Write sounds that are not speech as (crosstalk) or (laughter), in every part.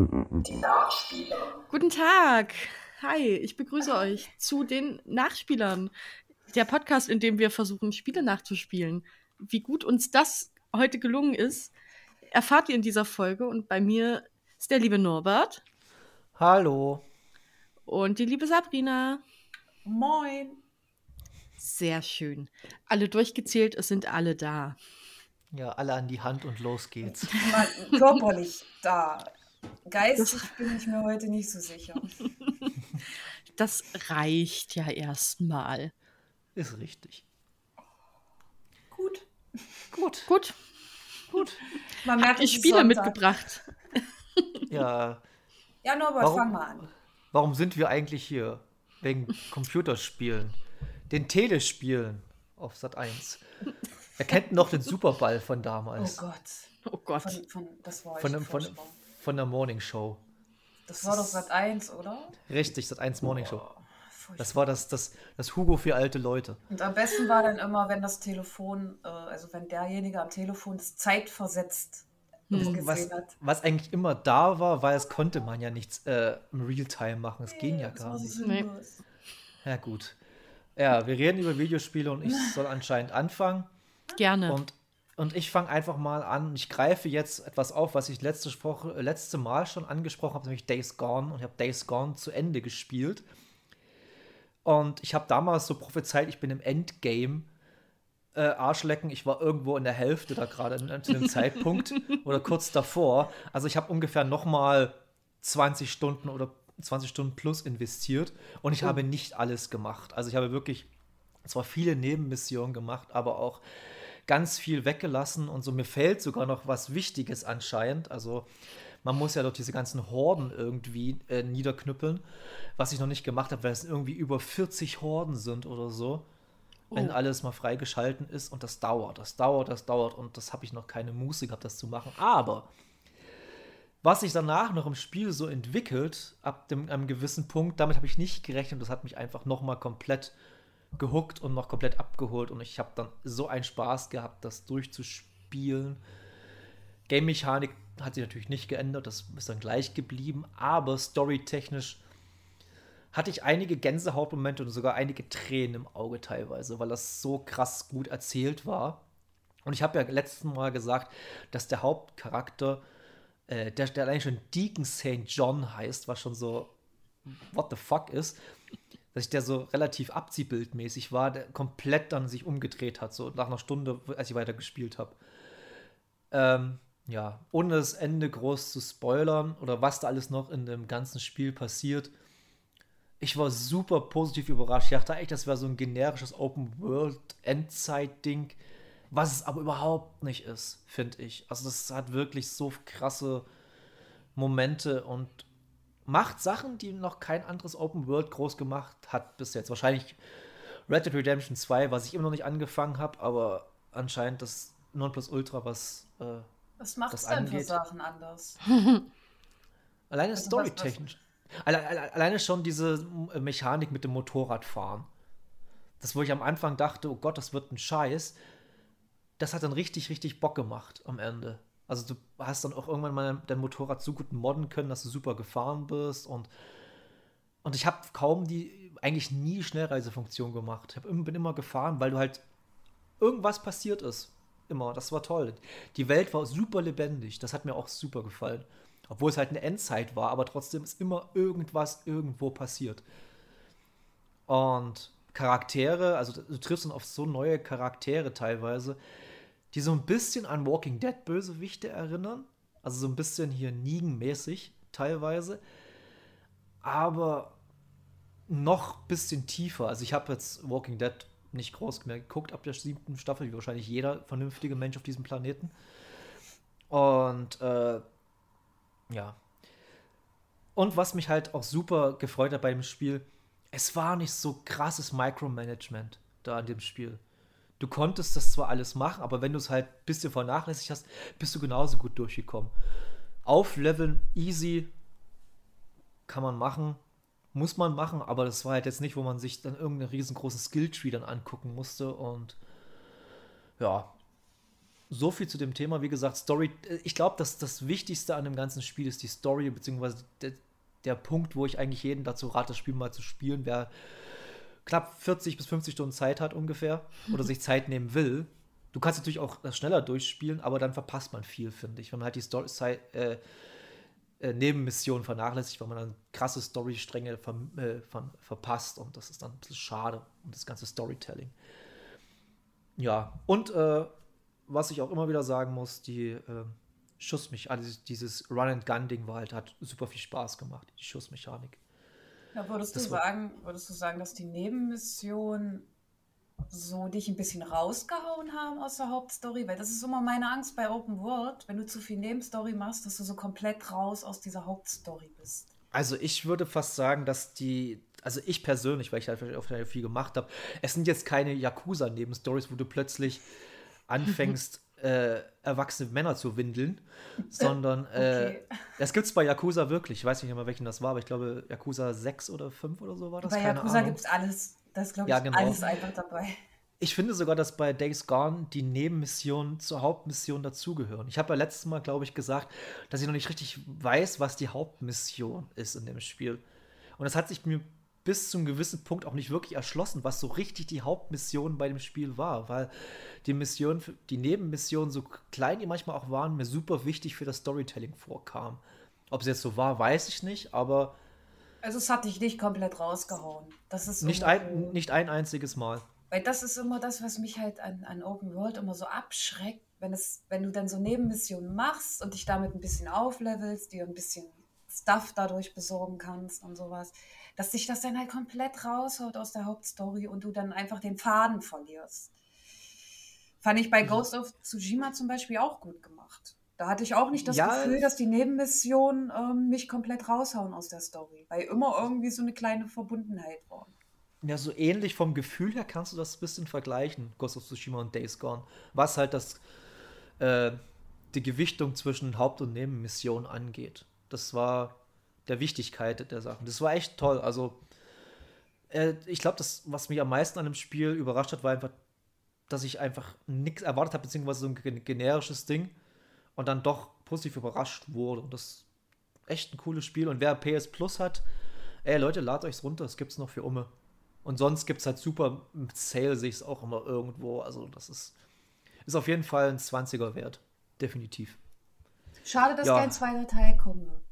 Die Nachspieler. Guten Tag. Hi, ich begrüße euch zu den Nachspielern. Der Podcast, in dem wir versuchen, Spiele nachzuspielen. Wie gut uns das heute gelungen ist, erfahrt ihr in dieser Folge. Und bei mir ist der liebe Norbert. Hallo. Und die liebe Sabrina. Moin. Sehr schön. Alle durchgezählt, es sind alle da. Ja, alle an die Hand und los geht's. Mal körperlich da. Geistig bin ich mir heute nicht so sicher. (laughs) Das reicht ja erstmal. Ist richtig. Gut. Gut. Gut. Gut. Man merkt, Ich Spiele Sonntag. mitgebracht. (laughs) Ja, Ja, Norbert, Warum- fang mal an. warum sind wir eigentlich hier? Wegen Computerspielen. Den Telespielen auf Sat 1. Wer kennt noch den Superball von Oh damals? Gott. Oh Gott. Von, von, das war Von, von. Von der Morning Show. Das war doch Sat 1, oder? Richtig, Sat 1 Morning Show. Oh. Das war das, das, das Hugo für alte Leute. Und am besten war dann immer, wenn das Telefon, äh, also wenn derjenige am Telefon das zeitversetzt Hm. gesehen Was, hat. was eigentlich immer da war, weil es konnte man ja nichts äh, im Realtime machen. Es ging ja Das gar nicht. sinnlos. Ja, gut. Ja, wir reden über Videospiele und ich (laughs) soll anscheinend anfangen. Gerne. Und, und ich fange einfach mal an. Ich greife jetzt etwas auf, was ich letzte, Woche, äh, letzte Mal schon angesprochen habe, nämlich Days Gone. Und ich habe Days Gone zu Ende gespielt. Und ich habe damals so prophezeit, ich bin im Endgame. Äh, Arschlecken, ich war irgendwo in der Hälfte da gerade in- zu dem Zeitpunkt (laughs) oder kurz davor. Also ich habe ungefähr noch mal 20 Stunden oder 20 Stunden plus investiert und ich habe nicht alles gemacht. Also ich habe wirklich zwar viele Nebenmissionen gemacht, aber auch ganz viel weggelassen und so mir fehlt sogar noch was Wichtiges anscheinend. Also man muss ja doch diese ganzen Horden irgendwie äh, niederknüppeln, was ich noch nicht gemacht habe, weil es irgendwie über 40 Horden sind oder so. Wenn Oh. alles mal freigeschalten ist und das dauert, das dauert, das dauert und das habe ich noch keine Muße gehabt, das zu machen. Aber was sich danach noch im Spiel so entwickelt, ab dem, einem gewissen Punkt, damit habe ich nicht gerechnet. Das hat mich einfach nochmal komplett gehuckt und noch komplett abgeholt. Und ich habe dann so einen Spaß gehabt, das durchzuspielen. Game-Mechanik hat sich natürlich nicht geändert, das ist dann gleich geblieben. Aber storytechnisch hatte ich einige Gänsehautmomente und sogar einige Tränen im Auge teilweise, weil das so krass gut erzählt war. Und ich habe ja letzten Mal gesagt, dass der Hauptcharakter, äh, der, der allein schon Deacon St. John heißt, was schon so what the fuck ist, dass ich der so relativ abziehbildmäßig war, der komplett dann sich umgedreht hat, so nach einer Stunde, als ich weiter gespielt habe. Ähm, ja, ohne das Ende groß zu spoilern oder was da alles noch in dem ganzen Spiel passiert. Ich war super positiv überrascht. Ich dachte echt, das wäre so ein generisches Open-World-Endzeit-Ding, was es aber überhaupt nicht ist, finde ich. Also das hat wirklich so krasse Momente und macht Sachen, die noch kein anderes Open World groß gemacht hat bis jetzt. Wahrscheinlich Red Dead Redemption 2, was ich immer noch nicht angefangen habe, aber anscheinend das Nonplusultra, was äh, Was macht es denn für. Sachen anders? (laughs) alleine Also storytechnisch. Alle, alle, alleine schon diese äh, Mechanik mit dem Motorradfahren. Das, wo ich am Anfang dachte, oh Gott, das wird ein Scheiß. Das hat dann richtig, richtig Bock gemacht am Ende. Also du hast dann auch irgendwann mal dein Motorrad so gut modden können, dass du super gefahren bist und und ich habe kaum die, eigentlich nie Schnellreisefunktion gemacht. Ich hab, bin immer gefahren, weil du halt irgendwas passiert ist. Immer. Das war toll. Die Welt war super lebendig. Das hat mir auch super gefallen. Obwohl es halt eine Endzeit war, aber trotzdem ist immer irgendwas irgendwo passiert. Und Charaktere, also du triffst dann auf so neue Charaktere teilweise, die so ein bisschen an Walking Dead Bösewichte erinnern. Also so ein bisschen hier Negan-mäßig teilweise. Aber noch ein bisschen tiefer. Also ich habe jetzt Walking Dead nicht groß mehr geguckt ab der siebten Staffel, wie wahrscheinlich jeder vernünftige Mensch auf diesem Planeten. Und äh, ja. Und was mich halt auch super gefreut hat bei dem Spiel, es war nicht so krasses Micromanagement da in dem Spiel. Du konntest das zwar alles machen, aber wenn du es halt ein bisschen vernachlässigt hast, bist du genauso gut durchgekommen. Aufleveln, easy, kann man machen, muss man machen, aber das war halt jetzt nicht, wo man sich dann irgendeinen riesengroßen Skilltree dann angucken musste und ja, so viel zu dem Thema. Wie gesagt, Story. äh, Ich glaube, dass das Wichtigste an dem ganzen Spiel ist die Story, beziehungsweise der, der Punkt, wo ich eigentlich jeden dazu rate, das Spiel mal zu spielen, wer knapp 40 bis 50 Stunden Zeit hat ungefähr oder sich Zeit nehmen will. Du kannst natürlich auch das schneller durchspielen, aber dann verpasst man viel, finde ich. Wenn man halt die Story, äh, äh, Nebenmissionen vernachlässigt, weil man dann krasse Storystränge ver äh, ver verpasst und das ist dann ein bisschen schade um das ganze Storytelling. Ja, und äh, was ich auch immer wieder sagen muss, die äh, Schussmechanik, also dieses Run-and-Gun-Ding war halt, hat super viel Spaß gemacht, die Schussmechanik. Ja, würdest, du Das sagen, würdest du sagen, dass die Nebenmissionen so dich ein bisschen rausgehauen haben aus der Hauptstory? Weil das ist immer meine Angst bei Open World, wenn du zu viel Nebenstory machst, dass du so komplett raus aus dieser Hauptstory bist. Also ich würde fast sagen, dass die, also ich persönlich, weil ich halt auch viel gemacht habe, es sind jetzt keine Yakuza-Nebenstories, wo du plötzlich (laughs) anfängst, äh, erwachsene Männer zu windeln, (laughs) sondern äh, Okay. das gibt es bei Yakuza wirklich. Ich weiß nicht mehr, welchen das war, aber ich glaube, Yakuza 6 oder 5 oder so war das. bei keine Yakuza gibt es alles. Das glaube ich, Ja, genau. alles einfach dabei. Ich finde sogar, dass bei Days Gone die Nebenmissionen zur Hauptmission dazugehören. Ich habe ja letztes Mal, glaube ich, gesagt, dass ich noch nicht richtig weiß, was die Hauptmission ist in dem Spiel. Und das hat sich mir bis zu einem gewissen Punkt auch nicht wirklich erschlossen, was so richtig die Hauptmission bei dem Spiel war, weil die Mission, die Nebenmissionen, so klein die manchmal auch waren, mir super wichtig für das Storytelling vorkamen. Ob es jetzt so war, weiß ich nicht, aber Also es hat dich nicht komplett rausgehauen. Das ist nicht ein, nicht ein einziges Mal. Weil das ist immer das, was mich halt an, an Open World immer so abschreckt, wenn, es, wenn du dann so Nebenmissionen machst und dich damit ein bisschen auflevelst, dir ein bisschen Stuff dadurch besorgen kannst und sowas, dass dich das dann halt komplett raushaut aus der Hauptstory und du dann einfach den Faden verlierst. Fand ich bei Ghost of Tsushima zum Beispiel auch gut gemacht. Da hatte ich auch nicht das Ja, Gefühl, dass die Nebenmissionen ähm, mich komplett raushauen aus der Story, weil immer irgendwie so eine kleine Verbundenheit war. Ja, so ähnlich vom Gefühl her kannst du das ein bisschen vergleichen, Ghost of Tsushima und Days Gone. Was halt das, äh, die Gewichtung zwischen Haupt- und Nebenmissionen angeht. Das war der Wichtigkeit der Sachen. Das war echt toll. Also, äh, ich glaube, das, was mich am meisten an dem Spiel überrascht hat, war einfach, dass ich einfach nichts erwartet habe, beziehungsweise so ein gen- generisches Ding und dann doch positiv überrascht wurde. Und das ist echt ein cooles Spiel. Und wer PS Plus hat, ey Leute, ladet euch's runter, das gibt's noch für Umme. Und sonst gibt's halt super mit Sale, sehe es auch immer irgendwo. Also, das ist, ist auf jeden Fall ein 20er wert. Definitiv. Schade, dass Ja. kein zweiter Teil kommen wird.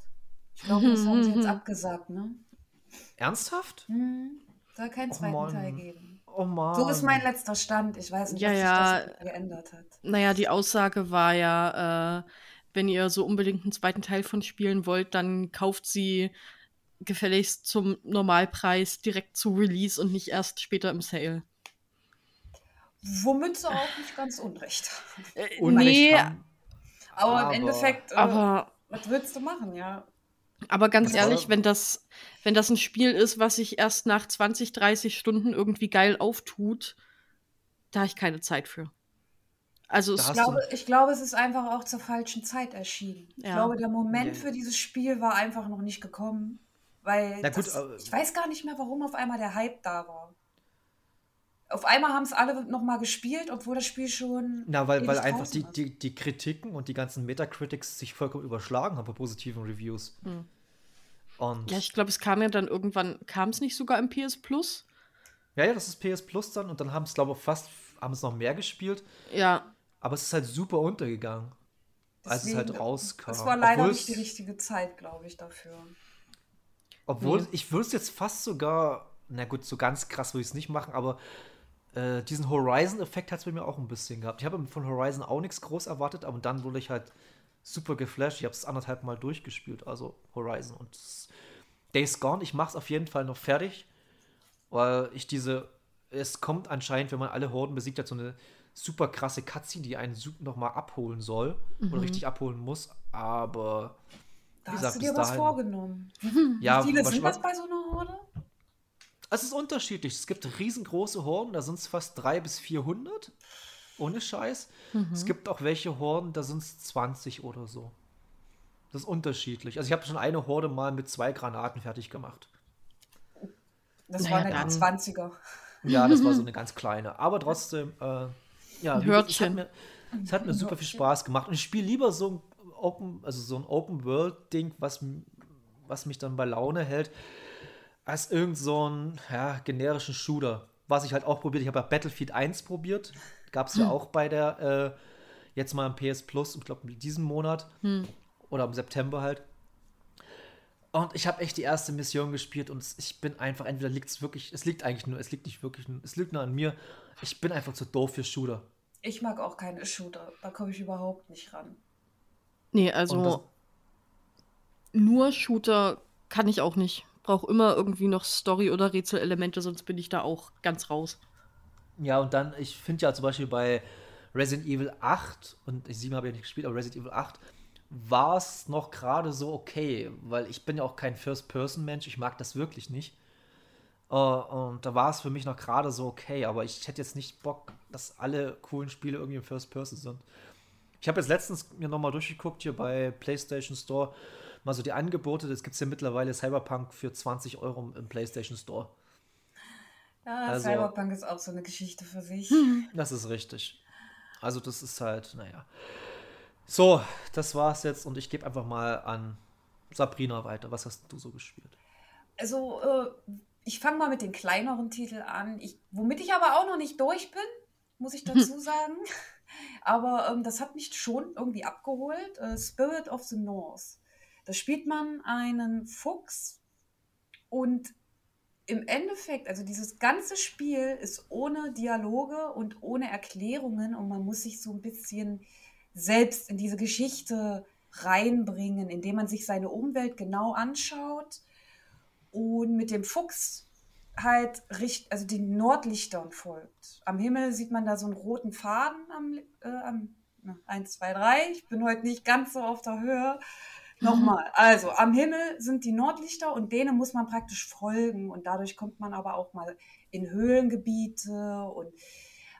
Ich glaube, das haben sie jetzt (laughs) abgesagt, ne? Ernsthaft? Hm, soll keinen Och, zweiten Mann. Teil geben. Oh Mann. So ist mein letzter Stand. Ich weiß nicht, Ja, sich ja. das geändert hat. Naja, die Aussage war ja, äh, wenn ihr so unbedingt einen zweiten Teil von spielen wollt, dann kauft sie gefälligst zum Normalpreis direkt zu Release und nicht erst später im Sale. Womit sie auch nicht ganz unrecht. Äh, Unrecht nee, haben. Aber, Aber- im Endeffekt, äh, aber, was willst du machen, ja? aber ganz Ja. ehrlich, wenn das, wenn das ein Spiel ist, was sich erst nach 20, 30 Stunden irgendwie geil auftut, da habe ich keine Zeit für. Also Ich glaube, ich glaube, es ist einfach auch zur falschen Zeit erschienen. Ich Ja. glaube, der Moment Ja. für dieses Spiel war einfach noch nicht gekommen. Weil Na gut, das, ich weiß gar nicht mehr, warum auf einmal der Hype da war. Auf einmal haben es alle nochmal gespielt, obwohl das Spiel schon. Na, weil, weil einfach die, die, die Kritiken und die ganzen Metacritics sich vollkommen überschlagen haben bei positiven Reviews. Hm. Und Ja, ich glaube, es kam ja dann irgendwann, kam es nicht sogar im PS Plus? ja, ja, das ist PS Plus dann und dann haben es, glaube ich, fast, haben es noch mehr gespielt, Ja, aber es ist halt super untergegangen, als es halt rauskam. Es war leider Obwohl nicht die richtige Zeit, glaube ich, dafür. Obwohl, Nee. ich würde es jetzt fast sogar, na gut, so ganz krass würde ich es nicht machen, aber äh, diesen Horizon-Effekt hat es bei mir auch ein bisschen gehabt. Ich habe von Horizon auch nichts groß erwartet, aber dann wurde ich halt super geflasht. Ich habe es anderthalb Mal durchgespielt, also Horizon. Und Days Gone, ich mache es auf jeden Fall noch fertig, weil ich diese, es kommt anscheinend, wenn man alle Horden besiegt hat, so eine super krasse Cutscene, die einen nochmal abholen soll oder richtig abholen muss, aber Da hast gesagt, du dir was dahin- vorgenommen. ja, Wie viele sind das bei so einer Horde? Es ist unterschiedlich. Es gibt riesengroße Horden, da sind es fast 300 bis 400. Ohne Scheiß. Es gibt auch welche Horden, da sind es 20 oder so. Das ist unterschiedlich. Also ich habe schon eine Horde mal mit zwei Granaten fertig gemacht. Das Naja, waren ja dann- die 20er. Ja, das war so (laughs) eine ganz kleine. Aber trotzdem, äh, ja, es hat mir, Es hat mir super viel Spaß gemacht. Und ich spiele lieber so ein Open, also so ein Open-World-Ding, was, was mich dann bei Laune hält, als irgend so ein ja, generischen Shooter. Was ich halt auch probiert. Ich habe ja Battlefield 1 probiert. Gab es ja auch bei der, äh, jetzt mal im PS Plus, ich glaube, in diesem Monat. Oder im September halt. Und ich habe echt die erste Mission gespielt und ich bin einfach, entweder liegt es wirklich, es liegt eigentlich nur, es liegt nicht wirklich, es liegt nur an mir. Ich bin einfach zu doof für Shooter. Ich mag auch keine Shooter. Da komme ich überhaupt nicht ran. Nee, also das- nur Shooter kann ich auch nicht. Brauche immer irgendwie noch Story- oder Rätselelemente, sonst bin ich da auch ganz raus. Ja, und dann, ich finde ja zum Beispiel bei Resident Evil 8, und ich 7 habe ja nicht gespielt, aber Resident Evil 8 war es noch gerade so okay, weil ich bin ja auch kein First-Person-Mensch, ich mag das wirklich nicht. Äh, und da war es für mich noch gerade so okay, aber ich hätte jetzt nicht Bock, dass alle coolen Spiele irgendwie im First-Person sind. Ich habe jetzt letztens mir nochmal durchgeguckt hier bei PlayStation Store, mal so die Angebote, das gibt es ja mittlerweile Cyberpunk für 20 Euro im PlayStation Store. Ja, Also- Cyberpunk ist auch so eine Geschichte für sich. Das ist richtig. Also das ist halt, naja. So, das war's jetzt und ich gebe einfach mal an Sabrina weiter. Was hast du so gespielt? Also, äh, ich fange mal mit den kleineren Titeln an, ich, womit ich aber auch noch nicht durch bin, muss ich dazu (laughs) sagen. Aber ähm, das hat mich schon irgendwie abgeholt. Äh, Spirit of the North. Da spielt man einen Fuchs und im Endeffekt, also dieses ganze Spiel ist ohne Dialoge und ohne Erklärungen und man muss sich so ein bisschen selbst in diese Geschichte reinbringen, indem man sich seine Umwelt genau anschaut und mit dem Fuchs halt richt, also den Nordlichtern folgt. Am Himmel sieht man da so einen roten Faden am, äh, am na, 1, 2, 3. Ich bin heute nicht ganz so auf der Höhe. Nochmal, also am Himmel sind die Nordlichter und denen muss man praktisch folgen und dadurch kommt man aber auch mal in Höhlengebiete und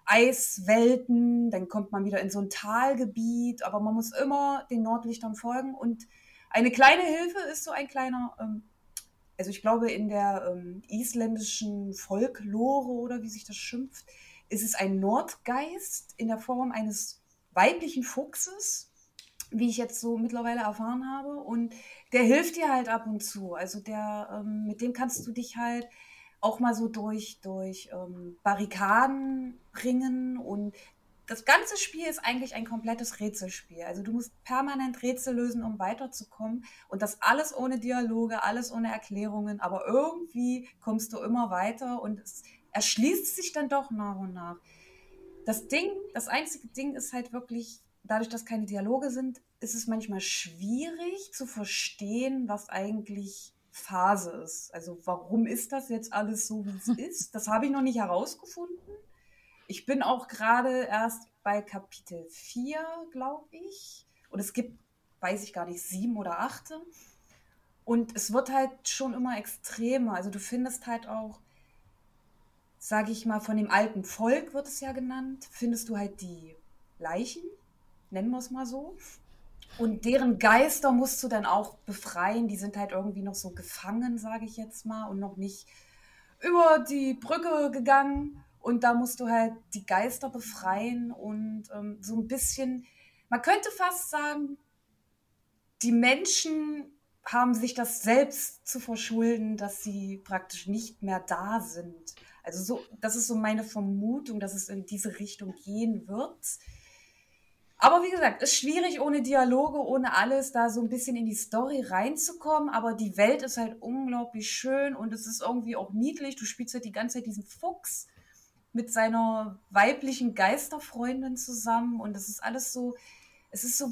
Eiswelten, dann kommt man wieder in so ein Talgebiet, aber man muss immer den Nordlichtern folgen und eine kleine Hilfe ist so ein kleiner, ähm, also ich glaube in der ähm, isländischen Folklore oder wie sich das schimpft, ist es ein Nordgeist in der Form eines weiblichen Fuchses, wie ich jetzt so mittlerweile erfahren habe. Und der hilft dir halt ab und zu. Also der, ähm, mit dem kannst du dich halt auch mal so durch, durch ähm, Barrikaden ringen und das ganze Spiel ist eigentlich ein komplettes Rätselspiel. Also du musst permanent Rätsel lösen, um weiterzukommen. Und das alles ohne Dialoge, alles ohne Erklärungen. Aber irgendwie kommst du immer weiter und es erschließt sich dann doch nach und nach. Das Ding, das einzige Ding ist halt wirklich, dadurch, dass keine Dialoge sind, ist es manchmal schwierig zu verstehen, was eigentlich Phase ist. Also warum ist das jetzt alles so, wie es (laughs) ist? Das habe ich noch nicht herausgefunden. Ich bin auch gerade erst bei Kapitel 4, glaube ich. Und es gibt, weiß ich gar nicht, sieben oder achte. Und es wird halt schon immer extremer. Also du findest halt auch, sage ich mal, von dem alten Volk wird es ja genannt, findest du halt die Leichen, nennen wir es mal so. Und deren Geister musst du dann auch befreien. Die sind halt irgendwie noch so gefangen, sage ich jetzt mal, und noch nicht über die Brücke gegangen. Und da musst du halt die Geister befreien und ähm, so ein bisschen, man könnte fast sagen, die Menschen haben sich das selbst zu verschulden, dass sie praktisch nicht mehr da sind. Also so, das ist so meine Vermutung, dass es in diese Richtung gehen wird. Aber wie gesagt, ist schwierig ohne Dialoge, ohne alles, da so ein bisschen in die Story reinzukommen. Aber die Welt ist halt unglaublich schön und es ist irgendwie auch niedlich. Du spielst halt die ganze Zeit diesen Fuchs mit seiner weiblichen Geisterfreundin zusammen und es ist alles so, es ist so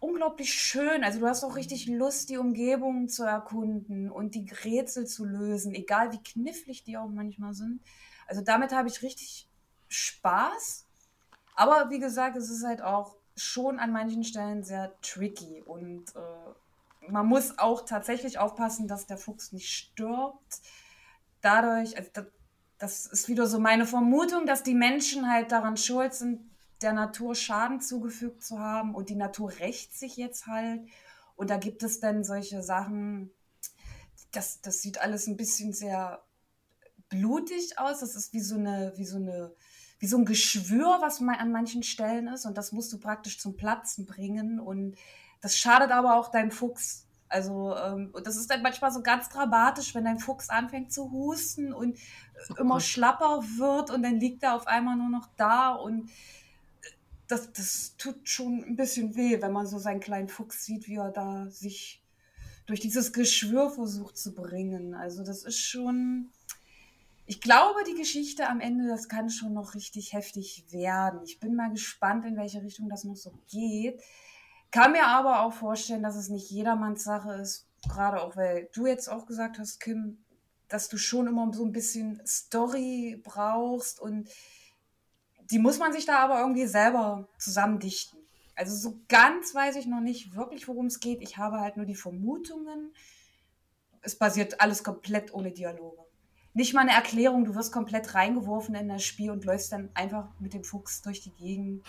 unglaublich schön. Also du hast auch richtig Lust, die Umgebung zu erkunden und die Rätsel zu lösen, egal wie knifflig die auch manchmal sind. Also damit habe ich richtig Spaß. Aber wie gesagt, es ist halt auch schon an manchen Stellen sehr tricky und äh, man muss auch tatsächlich aufpassen, dass der Fuchs nicht stirbt. Dadurch, also das, das ist wieder so meine Vermutung, dass die Menschen halt daran schuld sind, der Natur Schaden zugefügt zu haben und die Natur rächt sich jetzt halt. Und da gibt es dann solche Sachen, das, das sieht alles ein bisschen sehr blutig aus. Das ist wie so eine, wie so eine wie so ein Geschwür, was ma- an manchen Stellen ist. Und das musst du praktisch zum Platzen bringen. Und das schadet aber auch deinem Fuchs. Also, ähm, und das ist dann manchmal so ganz dramatisch, wenn dein Fuchs anfängt zu husten und äh, immer schlapper wird und dann liegt er auf einmal nur noch da und das, das tut schon ein bisschen weh, wenn man so seinen kleinen Fuchs sieht, wie er da sich durch dieses Geschwür versucht zu bringen. Also das ist schon, ich glaube, die Geschichte am Ende, das kann schon noch richtig heftig werden. Ich bin mal gespannt, in welche Richtung das noch so geht. Kann mir aber auch vorstellen, dass es nicht jedermanns Sache ist, gerade auch weil du jetzt auch gesagt hast, Kim, dass du schon immer so ein bisschen Story brauchst und die muss man sich da aber irgendwie selber zusammendichten. Also so ganz weiß ich noch nicht wirklich, worum es geht. Ich habe halt nur die Vermutungen. Es basiert alles komplett ohne Dialoge. Nicht mal eine Erklärung, du wirst komplett reingeworfen in das Spiel und läufst dann einfach mit dem Fuchs durch die Gegend.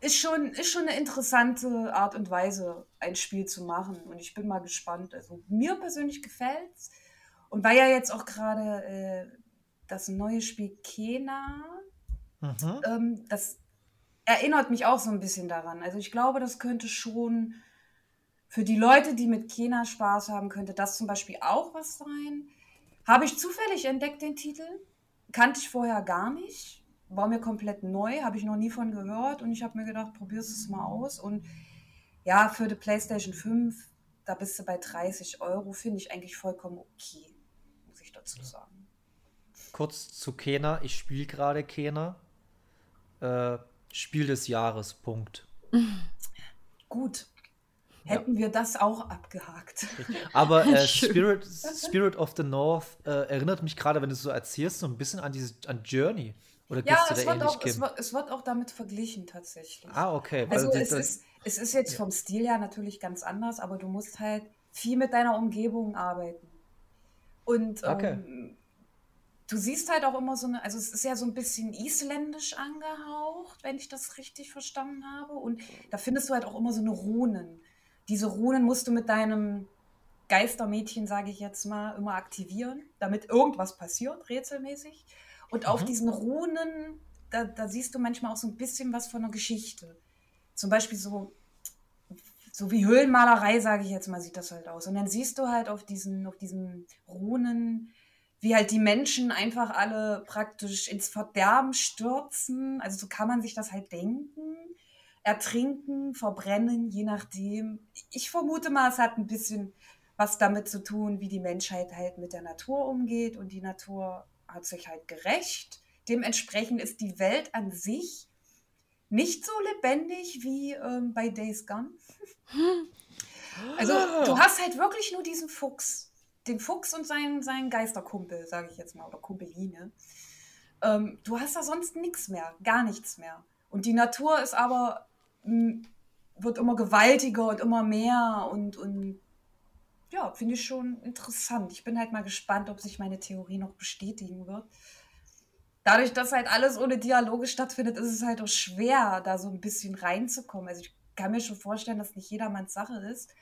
Ist schon, ist schon eine interessante Art und Weise, ein Spiel zu machen. Und ich bin mal gespannt. Also mir persönlich gefällt's. Und weil ja jetzt auch gerade äh, das neue Spiel Kena Mhm. ähm, das erinnert mich auch so ein bisschen daran. Also ich glaube, das könnte schon für die Leute, die mit Kena Spaß haben, könnte das zum Beispiel auch was sein. Habe ich zufällig entdeckt den Titel, kannte ich vorher gar nicht, war mir komplett neu, habe ich noch nie von gehört und ich habe mir gedacht, probierst es mal aus und ja, für die PlayStation 5, da bist du bei 30 Euro, finde ich eigentlich vollkommen okay, muss ich dazu sagen. Kurz zu Kena. Ich spiele gerade Kena. Äh, Spiel des Jahres, Punkt. Gut. Hätten wir das auch abgehakt. Aber äh. (laughs) Spirit, Spirit of the North äh, erinnert mich gerade, wenn du es so erzählst, so ein bisschen an diese an Journey. Oder Ja, es da wird, ähnlich, auch, es, wird, es wird auch damit verglichen tatsächlich. Ah, okay. also die- es das- ist, es ist jetzt vom Stil her natürlich ganz anders, aber du musst halt viel mit deiner Umgebung arbeiten. Und Okay. ähm, du siehst halt auch immer so eine, also es ist ja so ein bisschen isländisch angehaucht, wenn ich das richtig verstanden habe. Und da findest du halt auch immer so eine Runen. Diese Runen musst du mit deinem Geistermädchen, sage ich jetzt mal, immer aktivieren, damit irgendwas passiert, rätselmäßig. Und auf Mhm. diesen Runen, da, da siehst du manchmal auch so ein bisschen was von der Geschichte. Zum Beispiel so, so wie Höhlenmalerei, sage ich jetzt mal, sieht das halt aus. Und dann siehst du halt auf diesen, auf diesen Runen, wie halt die Menschen einfach alle praktisch ins Verderben stürzen. Also so kann man sich das halt denken. Ertrinken, verbrennen, je nachdem. Ich vermute mal, es hat ein bisschen was damit zu tun, wie die Menschheit halt mit der Natur umgeht. Und die Natur hat sich halt gerecht. Dementsprechend ist die Welt an sich nicht so lebendig wie ähm, bei Days Gone. (laughs) Also du hast halt wirklich nur diesen Fuchs. Den Fuchs und seinen, seinen Geisterkumpel, sage ich jetzt mal, oder Kumpeline. Ähm, du hast da sonst nichts mehr, gar nichts mehr. Und die Natur ist aber, wird immer gewaltiger und immer mehr und, und ja, finde ich schon interessant. Ich bin halt mal gespannt, ob sich meine Theorie noch bestätigen wird. Dadurch, dass halt alles ohne Dialoge stattfindet, ist es halt auch schwer, da so ein bisschen reinzukommen. Also ich kann mir schon vorstellen, dass nicht jedermanns Sache ist.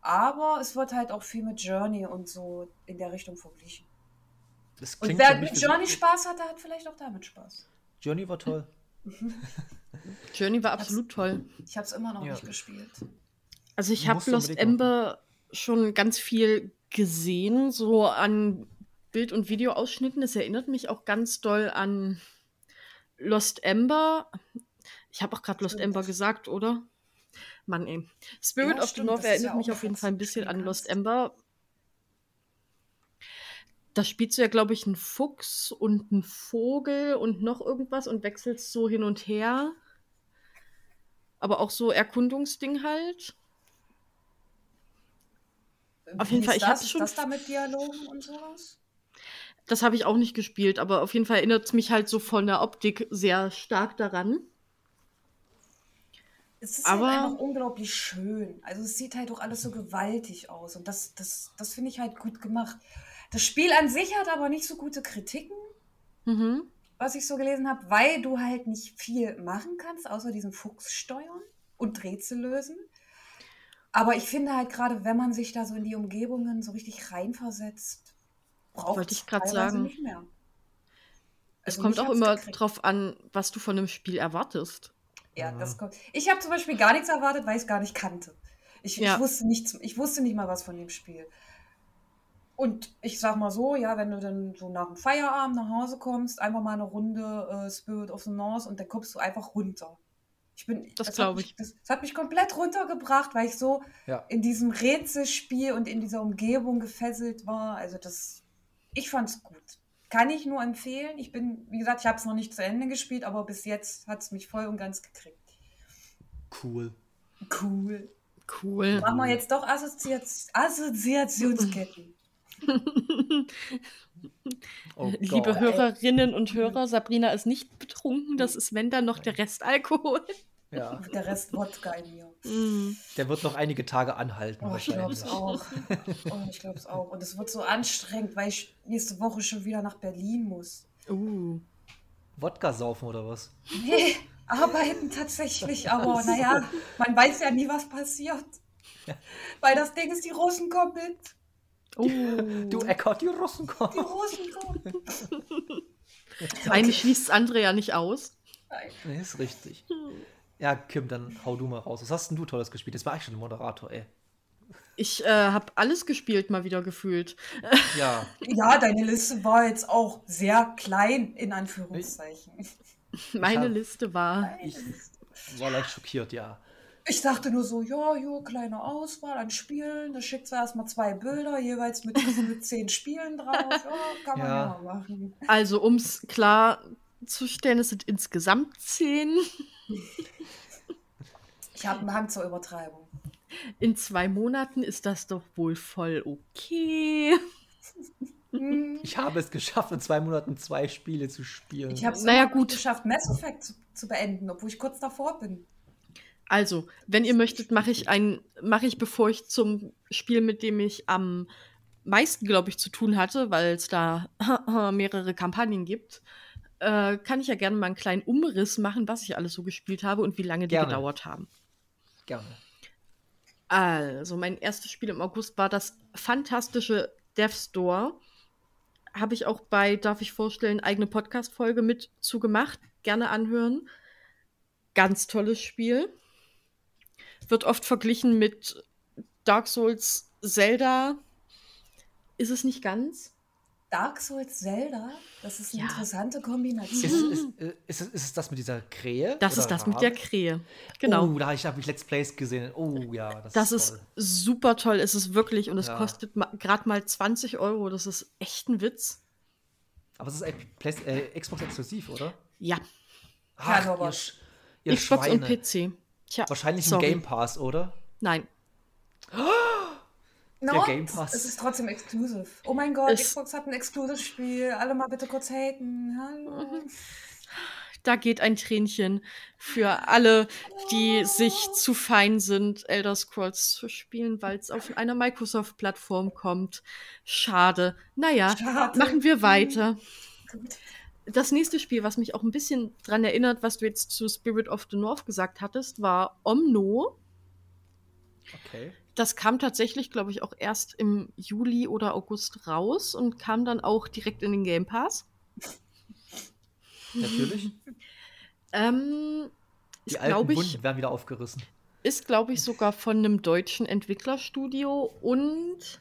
Aber es wird halt auch viel mit Journey und so in der Richtung verglichen. Das Und wer mit Journey Spaß hatte, hat vielleicht auch damit Spaß. Journey war toll. (laughs) Journey war absolut toll. Ich habe es immer noch Ja. nicht gespielt. Also ich habe Lost. Ember schon ganz viel gesehen, so an Bild- und Videoausschnitten. Es erinnert mich auch ganz doll an Lost Ember. Ich habe auch gerade Lost. Ember gesagt, oder? Mann, ey. Spirit Ja, of the stimmt, North das ist erinnert ja mich auf jeden Fall ein bisschen an Lost. Ember. Da spielst du ja, glaube ich, einen Fuchs und einen Vogel und noch irgendwas und wechselst so hin und her. Aber auch so Erkundungsding halt. Auf Wie jeden Fall, ich das? hab's Ist schon- das da mit Dialogen und sowas? Das habe ich auch nicht gespielt, aber auf jeden Fall erinnert es mich halt so von der Optik sehr stark daran. Es ist Aber- halt einfach unglaublich schön. Also es sieht halt auch alles so gewaltig aus. Und das, das, das finde ich halt gut gemacht. Das Spiel an sich hat aber nicht so gute Kritiken, Mhm. Was ich so gelesen habe, weil du halt nicht viel machen kannst, außer diesen Fuchs steuern und Rätsel lösen. Aber ich finde halt gerade, wenn man sich da so in die Umgebungen so richtig reinversetzt, braucht Wollte es ich teilweise sagen. nicht mehr. Es Also kommt mich auch immer gekriegt. drauf an, was du von einem Spiel erwartest. Ja, das kommt. Ich habe zum Beispiel gar nichts erwartet, weil ich es gar nicht kannte. Ich, Ja. ich, wusste nichts, ich wusste nicht mal was von dem Spiel. Und ich sag mal so, ja, wenn du dann so nach dem Feierabend nach Hause kommst, einfach mal eine Runde äh, Spirit of the North und dann kommst du einfach runter. Ich bin, Das hat glaub mich- ich. Das, das hat mich komplett runtergebracht, weil ich so Ja. in diesem Rätselspiel und in dieser Umgebung gefesselt war. Also das, ich fand's gut. Kann ich nur empfehlen. Ich bin, wie gesagt, ich habe es noch nicht zu Ende gespielt, aber bis jetzt hat es mich voll und ganz gekriegt. Cool. Cool. Cool. Machen wir jetzt doch Assoziat Assoziationsketten. (laughs) Oh Liebe Gott. Hörerinnen und Hörer, Sabrina ist nicht betrunken. Das ist, wenn dann noch der Rest Alkohol. Ja. Der Rest Wodka in mir. Mm. Der wird noch einige Tage anhalten. Oh, ich glaube es auch. Oh, ich glaube es auch. Und es wird so anstrengend, weil ich nächste Woche schon wieder nach Berlin muss. Uh. Wodka saufen oder was? Nee, arbeiten tatsächlich, aber naja, man weiß ja nie, was passiert. Weil das Ding ist, die Russen kommen mit. Oh. Du Eckart, die Russen Die kommen. Russen kommen. (laughs) Eine schließt das andere ja nicht aus. Nein. Nee, ist richtig. Ja, Kim, dann hau du mal raus. Was hast denn du Tolles gespielt? Jetzt war ich schon Moderator, ey. Ich äh, habe alles gespielt, mal wieder gefühlt. (laughs) Ja, Ja, deine Liste war jetzt auch sehr klein, in Anführungszeichen. Meine hab- Liste war. ich war leicht schockiert, ja. Ich dachte nur so, ja, jo, kleine Auswahl an Spielen. Da schickt sie erstmal zwei Bilder, jeweils mit, (laughs) mit zehn Spielen drauf. Ja, kann man Ja. ja, mal machen. Also, um es klar zu stellen, es sind insgesamt zehn. Ich habe eine Hand zur Übertreibung. In zwei Monaten ist das doch wohl voll okay. Hm. Ich habe es geschafft, in zwei Monaten zwei Spiele zu spielen. Ich habe es Naja, gut geschafft, Mass Effect zu, zu beenden, obwohl ich kurz davor bin. Also, wenn ihr möchtet, mache ich ein, mache ich, bevor ich zum Spiel, mit dem ich am meisten, glaube ich, zu tun hatte, weil es da (laughs) mehrere Kampagnen gibt, äh, kann ich ja gerne mal einen kleinen Umriss machen, was ich alles so gespielt habe und wie lange die Gerne. gedauert haben. Gerne. Also, mein erstes Spiel im August war das fantastische Death Store. Habe ich auch bei, darf ich vorstellen, eigene Podcast-Folge mit zugemacht. Gerne anhören. Ganz tolles Spiel. Wird oft verglichen mit Dark Souls Zelda. Ist es nicht ganz? Dark Souls Zelda, das ist eine Ja. interessante Ist, Kombination. ist, ist, ist, es- ist es das mit dieser Krähe? Das Oder ist das mit Rabe? der Krähe. Genau. Oh, da habe ich, hab ich Let's Plays gesehen. Oh ja, das, Das ist ist toll. super toll. Es ist wirklich und es Ja. kostet gerade mal 20 Euro. Das ist echt ein Witz. Aber es ist äh, Xbox exklusiv, oder? Ja, Ach, Norbert. ihr, ihr Xbox Schweine. und PC. Tja, Wahrscheinlich sorry. im Game Pass, oder? Nein. No, Game Pass. Es ist trotzdem exclusive. Oh mein Gott, Es- Xbox hat ein Exclusive-Spiel. Alle mal bitte kurz haten. Hallo. Da geht ein Tränchen für alle, die sich zu fein sind, Elder Scrolls zu spielen, weil es auf einer Microsoft-Plattform kommt. Schade. Naja, Schade. machen wir weiter. Gut. Das nächste Spiel, was mich auch ein bisschen dran erinnert, was du jetzt zu Spirit of the North gesagt hattest, war Omno. Okay. Das kam tatsächlich, glaube ich, auch erst im Juli oder August raus und kam dann auch direkt in den Game Pass. Natürlich. Ähm, Die ist, alten glaube ich, Wunden werden wieder aufgerissen. ist, glaube ich, sogar von einem deutschen Entwicklerstudio und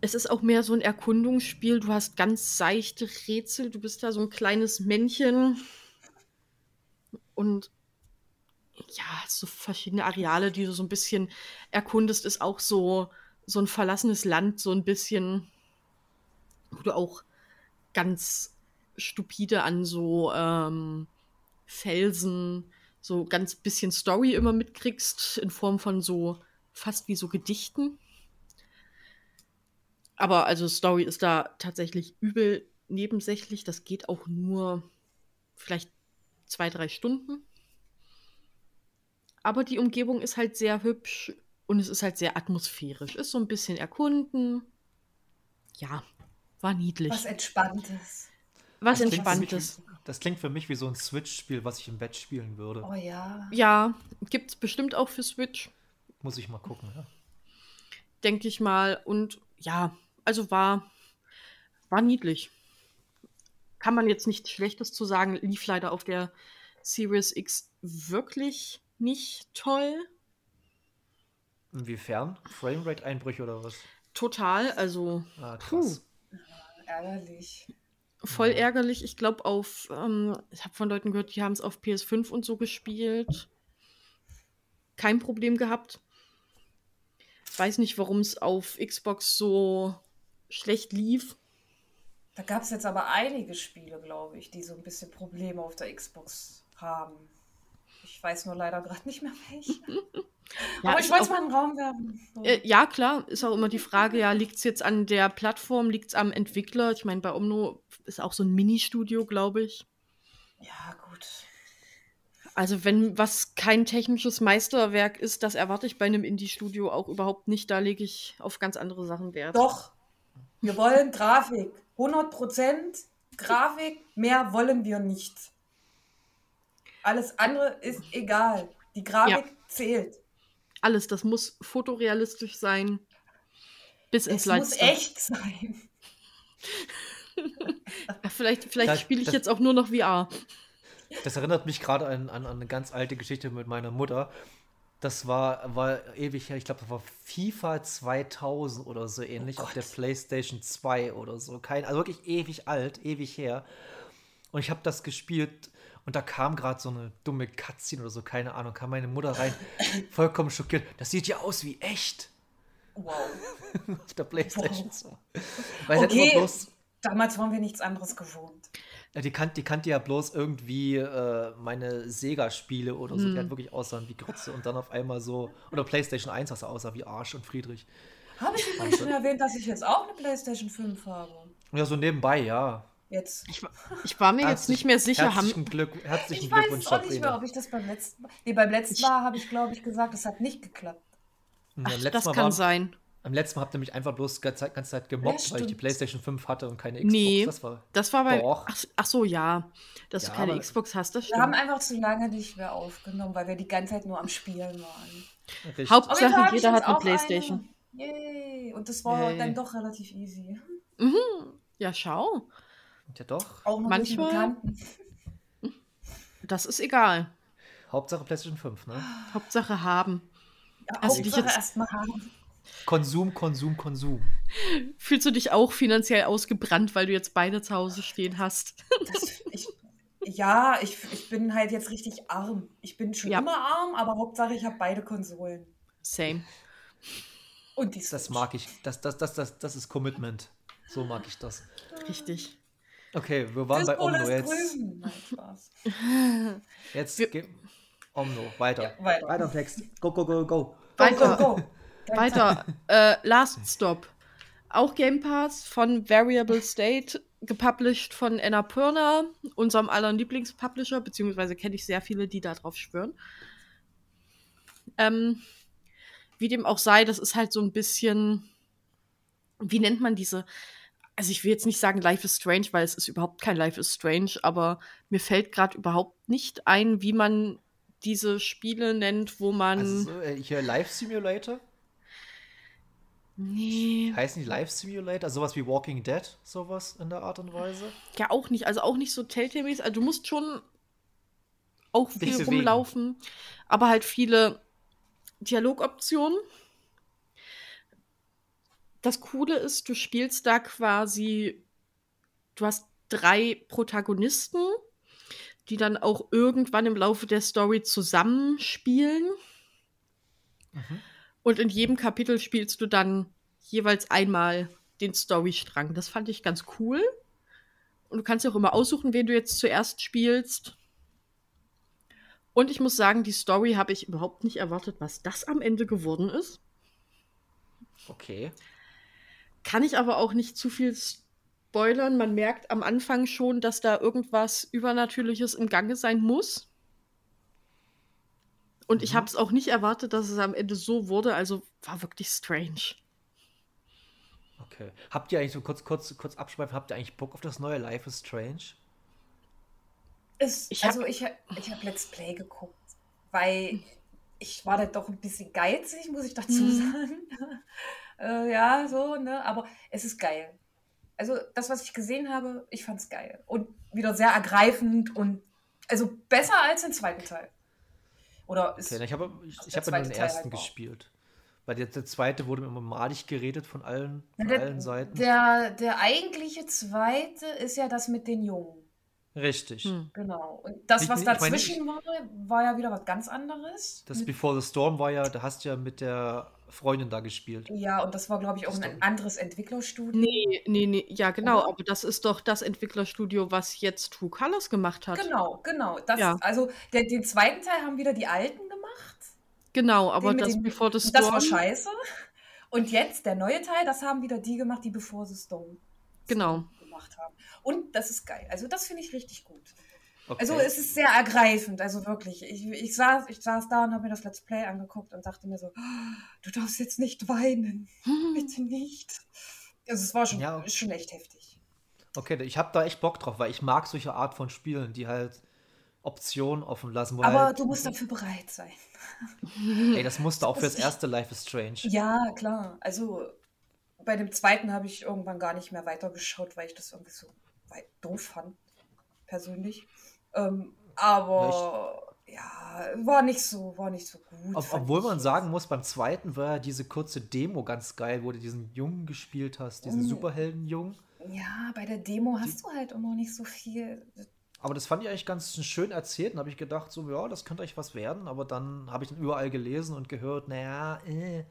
es ist auch mehr so ein Erkundungsspiel. Du hast ganz seichte Rätsel, du bist da so ein kleines Männchen und ja, so verschiedene Areale, die du so ein bisschen erkundest, ist auch so, so ein verlassenes Land, so ein bisschen, wo du auch ganz stupide an so ähm, Felsen, so ganz bisschen Story immer mitkriegst, in Form von so fast wie so Gedichten. Aber also Story ist da tatsächlich übel nebensächlich. Das geht auch nur vielleicht zwei, drei Stunden. Aber die Umgebung ist halt sehr hübsch und es ist halt sehr atmosphärisch. Ist so ein bisschen erkunden. Ja, war niedlich. Was Entspanntes. Was Das klingt für mich Entspanntes. wie- Das klingt für mich wie so ein Switch-Spiel, was ich im Bett spielen würde. Oh ja. Ja, gibt's bestimmt auch für Switch, Muss ich mal gucken. Ja. denke ich mal. Und ja, also war, war niedlich. kann man jetzt nichts Schlechtes zu sagen. Lief leider auf der Series X wirklich nicht toll. Inwiefern? Framerate-Einbrüche oder was? Total, also Ah, krass. Ärgerlich. voll Ja. ärgerlich. Ich glaube, auf, ähm, ich habe von Leuten gehört, die haben es auf PS5 und so gespielt. Kein Problem gehabt. Weiß nicht, warum es auf Xbox so schlecht lief. Da gab es jetzt aber einige Spiele, glaube ich, die so ein bisschen Probleme auf der Xbox haben. Ich weiß nur leider gerade nicht mehr welche. (laughs) Ja, aber ich wollte es mal in den Raum werfen. So. Äh, ja, klar, ist auch immer die Frage, ja, liegt es jetzt an der Plattform, liegt es am Entwickler? Ich meine, bei Omno ist auch so ein Mini-Studio, glaube ich. ja, gut. Also wenn was kein technisches Meisterwerk ist, das erwarte ich bei einem Indie-Studio auch überhaupt nicht. Da lege ich auf ganz andere Sachen Wert. Doch, wir wollen Grafik. 100% Grafik, mehr wollen wir nicht. Alles andere ist egal. Die Grafik Ja. zählt. Alles, das muss fotorealistisch sein. Bis ins Es muss echt sein. (laughs) Vielleicht vielleicht spiele ich das- jetzt auch nur noch VR. Das erinnert mich gerade an, an, an eine ganz alte Geschichte mit meiner Mutter. Das war, war ewig her, ich glaube, das war FIFA 2000 oder so ähnlich auf der PlayStation 2 oder so. Kein, also wirklich ewig alt, ewig her. Und ich habe das gespielt und da kam gerade so eine dumme Cutscene oder so, keine Ahnung, kam meine Mutter rein, (laughs) vollkommen schockiert. Das sieht ja aus wie echt Wow. (laughs) auf der PlayStation Wow. 2. Weil Okay. bloß, Damals waren wir nichts anderes gewohnt. Ja, die, kan die kannte ja bloß irgendwie äh, meine Sega-Spiele oder so, die Hm. halt wirklich aussahen wie Grütze und dann auf einmal so, oder PlayStation 1, was aussah wie Arsch und Friedrich. Habe ich übrigens schon erwähnt, dass ich jetzt auch eine PlayStation 5 habe? Ja, so nebenbei, ja. Jetzt. Ich, ich war mir jetzt Herzlich- nicht mehr sicher. Haben, Herzlichen, Glück, herzlichen Ich weiß Glückwunsch, es auch nicht mehr, ob ich das beim letzten Mal. Nee, beim letzten Ich- Mal habe ich, glaube ich, gesagt, es hat nicht geklappt. Und ach, das kann war, sein. Am letzten Mal habt ihr mich einfach bloß die ganze Zeit, ganze Zeit gemobbt, Ja, weil ich die stimmt. PlayStation 5 hatte und keine Xbox. Nee. Das war, Das war bei. Ach, ach so, ja. Dass Ja, du keine Xbox hast, das Wir haben stimmt. einfach zu lange nicht mehr aufgenommen, weil wir die ganze Zeit nur am Spielen waren. richtig. Hauptsache, jeder hat eine Playstation. Eine. Yay. Und das war Yay. dann doch relativ easy. Mhm. Ja, schau. ja, doch. Auch Manchmal-. Das ist egal. Hauptsache PlayStation 5, ne? Hauptsache haben. Ja, dich Hauptsache jetzt- erstmal haben. Konsum, Konsum, Konsum. Fühlst du dich auch finanziell ausgebrannt, weil du jetzt beide zu Hause stehen hast? Das, ich, ja, ich, ich bin halt jetzt richtig arm. Ich bin schon Ja. immer arm, aber Hauptsache ich habe beide Konsolen. Same. Und die Das mag ich. Das, das, das, das, das ist Commitment. So mag ich das. Richtig. Okay, wir waren bei Disco Omno jetzt. Nein, Spaß. Jetzt Wir- Omno, weiter. Ja, weiter. Weiter, Text. Go, go, go, go. Weiter. Go, go, go. Weiter. (laughs) Äh, Last Stop. Auch Game Pass von Variable State, gepublished von Annapurna, unserem aller Lieblingspublisher, beziehungsweise kenne ich sehr viele, die da drauf schwören. Ähm, wie dem auch sei, das ist halt so ein bisschen, wie nennt man diese, also ich will jetzt nicht sagen Life is Strange, weil es ist überhaupt kein Life is Strange, aber mir fällt gerade überhaupt nicht ein, wie man diese Spiele nennt, wo man. Also so, äh, hier Live Simulator? Nee. Heißt nicht Live Simulator? Sowas wie Walking Dead? Sowas in der Art und Weise? Ja, auch nicht. Also auch nicht so Telltale-mäßig. Also du musst schon auch Dich viel bewegen. rumlaufen, aber halt viele Dialogoptionen. Das Coole ist, du spielst da quasi, du hast drei Protagonisten, die dann auch irgendwann im Laufe der Story zusammenspielen. Mhm. Und in jedem Kapitel spielst du dann jeweils einmal den Storystrang. Das fand ich ganz cool. Und du kannst dir auch immer aussuchen, wen du jetzt zuerst spielst. Und ich muss sagen, die Story habe ich überhaupt nicht erwartet, was das am Ende geworden ist. Okay. Kann ich aber auch nicht zu viel spoilern. Man merkt am Anfang schon, dass da irgendwas Übernatürliches im Gange sein muss. Und ich Mhm. habe es auch nicht erwartet, dass es am Ende so wurde. Also war wirklich strange. Okay. Habt ihr eigentlich so kurz, kurz, kurz abschweifen, habt ihr eigentlich Bock auf das neue Life is Strange? Es, Ich hab- also ich, ich habe Let's Play geguckt, weil ich war da doch ein bisschen geizig, muss ich dazu Mhm. sagen. (laughs) äh, ja, so, ne? Aber es ist geil. Also das, was ich gesehen habe, ich fand es geil. Und wieder sehr ergreifend und also besser als den zweiten Teil. Oder ist Okay, ich habe ich, ich hab nur den ersten halt gespielt. Weil der, der zweite wurde mir immer malig geredet von allen, von der, allen Seiten. der, der eigentliche zweite ist ja das mit den Jungen. Richtig. Hm. Genau. Und das, Ich- was ich meine, dazwischen war, war ja wieder was ganz anderes. Das Mit- Before the Storm war ja, da hast du ja mit der Freundin da gespielt. ja, und das war, glaube ich, auch ein anderes Entwicklerstudio. Nee, nee, nee, ja, genau, Oder? aber das ist doch das Entwicklerstudio, was jetzt True Colors gemacht hat. Genau, genau. Das, Ja. Also der, den zweiten Teil haben wieder die Alten gemacht. Genau, aber das den- Before the Und das war Storm. scheiße. Und jetzt, der neue Teil, das haben wieder die gemacht, die Before the Storm Genau. gemacht haben. Und das ist geil. Also das finde ich richtig gut. Okay. Also es ist sehr ergreifend, also wirklich. Ich, ich, saß, ich saß da und habe mir das Let's Play angeguckt und dachte mir so, "Ah, du darfst jetzt nicht weinen. Bitte nicht. Also es war schon, Ja. schon echt heftig. okay, ich habe da echt Bock drauf, weil ich mag solche Art von Spielen, die halt Optionen offen lassen. Aber halt, du musst dafür bereit sein. (laughs) ey, das musste auch Das fürs erste Life is Strange. Ja, klar. Also bei dem zweiten habe ich irgendwann gar nicht mehr weitergeschaut, weil ich das irgendwie so doof fand, persönlich. Ähm, aber ja, war nicht so, war nicht so gut. Ob, obwohl man sagen muss, beim zweiten war ja diese kurze Demo ganz geil, wo du diesen Jungen gespielt hast, diesen Mm. Superhelden-Jungen. Ja, bei der Demo hast du halt immer nicht so viel. Aber das fand ich eigentlich ganz schön erzählt und habe ich gedacht, so, ja, das könnte euch was werden. Aber dann habe ich dann überall gelesen und gehört, naja, äh,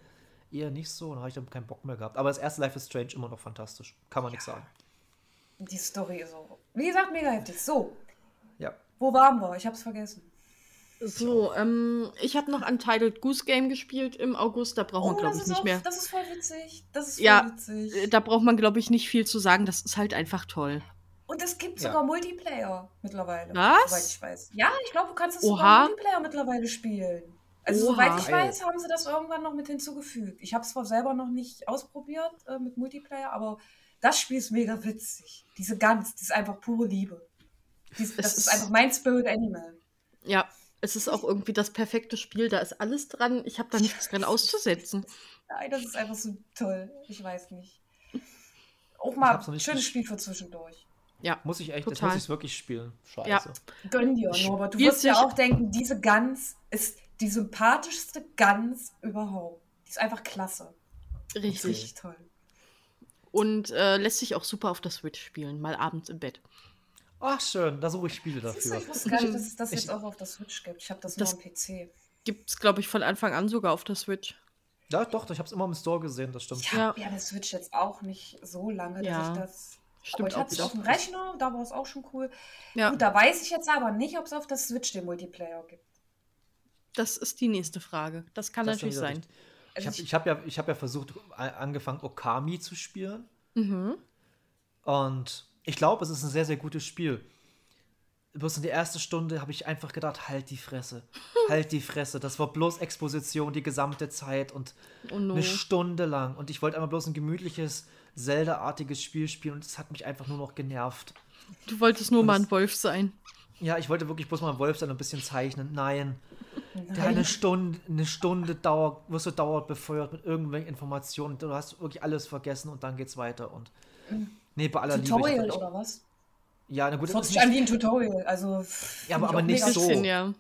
eher nicht so. Und habe ich dann keinen Bock mehr gehabt. Aber das erste Life is Strange immer noch fantastisch. Kann man nichts sagen. Die Story ist so. Wie gesagt, mega heftig. So, Ja. Wo waren wir? Ich hab's vergessen. So, ähm, ich habe noch Untitled Goose Game gespielt im August, da braucht man, glaube Oh, das ich, ist nicht auch, mehr. Das ist voll witzig. Das ist voll Ja, witzig. Äh, Da braucht man, glaube ich, nicht viel zu sagen. Das ist halt einfach toll. Und es gibt Ja. sogar Multiplayer mittlerweile. Was? Soweit ich weiß. Ja, ich glaube, du kannst es sogar Multiplayer mittlerweile spielen. Also, Oha. soweit ich weiß, haben sie das irgendwann noch mit hinzugefügt. Ich habe es zwar selber noch nicht ausprobiert äh, mit Multiplayer, aber das Spiel ist mega witzig. Diese Gans, das ist einfach pure Liebe. Dies, Es das ist ist- einfach mein Spirit Animal. Ja, es ist auch irgendwie das perfekte Spiel. Da ist alles dran. Ich habe da nichts dran auszusetzen. Nein, das ist einfach so toll. Ich weiß nicht. Auch mal nicht schönes Spiel für zwischendurch. Ja, Muss ich echt, das Total. muss ich wirklich spielen. Scheiße. Ja. Gönn dir, Norbert. Du wirst ja auch denken, diese Gans ist die sympathischste Gans überhaupt. Die ist einfach klasse. richtig. Richtig toll. Und äh, lässt sich auch super auf der Switch spielen, mal abends im Bett. Ach, schön, da suche ich Spiele dafür. ich wusste gar nicht, dass es das Ich- jetzt auch auf der Switch gibt. Ich habe das, Das- nur am PC. Gibt's, glaube ich, von Anfang an sogar auf der Switch. Ja, doch, ich habe es immer im Store gesehen, das stimmt. Ich Ja. habe ja. eine Switch jetzt auch nicht so lange, dass Ja, ich das. Stimmt aber ich hatte es auf dem Rechner, da war es auch schon cool. Ja, Gut, da weiß ich jetzt aber nicht, ob es auf der Switch den Multiplayer gibt. das ist die nächste Frage. Das kann Das natürlich sein. richtig. Ich Also habe ich- ich hab ja, ich hab ja versucht, angefangen, Okami zu spielen. Mhm. Und ich glaube, es ist ein sehr, sehr gutes Spiel. Bloß in der ersten Stunde habe ich einfach gedacht, halt die Fresse. Halt die Fresse. Das war bloß Exposition die gesamte Zeit und Oh no. eine Stunde lang. Und ich wollte einfach bloß ein gemütliches, Zelda-artiges Spiel spielen und es hat mich einfach nur noch genervt. Du wolltest nur Und mal ein Wolf sein. Ja, ich wollte wirklich bloß mal ein Wolf sein und ein bisschen zeichnen. Nein. Der Nein. eine Stunde, eine Stunde dauert, wirst du dauernd befeuert mit irgendwelchen Informationen. Du hast wirklich alles vergessen und dann geht's weiter. Und nee, bei aller Liebe. ich Tutorial echt- oder was? Ja, na gut, Das hört sich an wie ein Tutorial. Also, Ja, aber- ich aber nicht so. Bisschen, ja.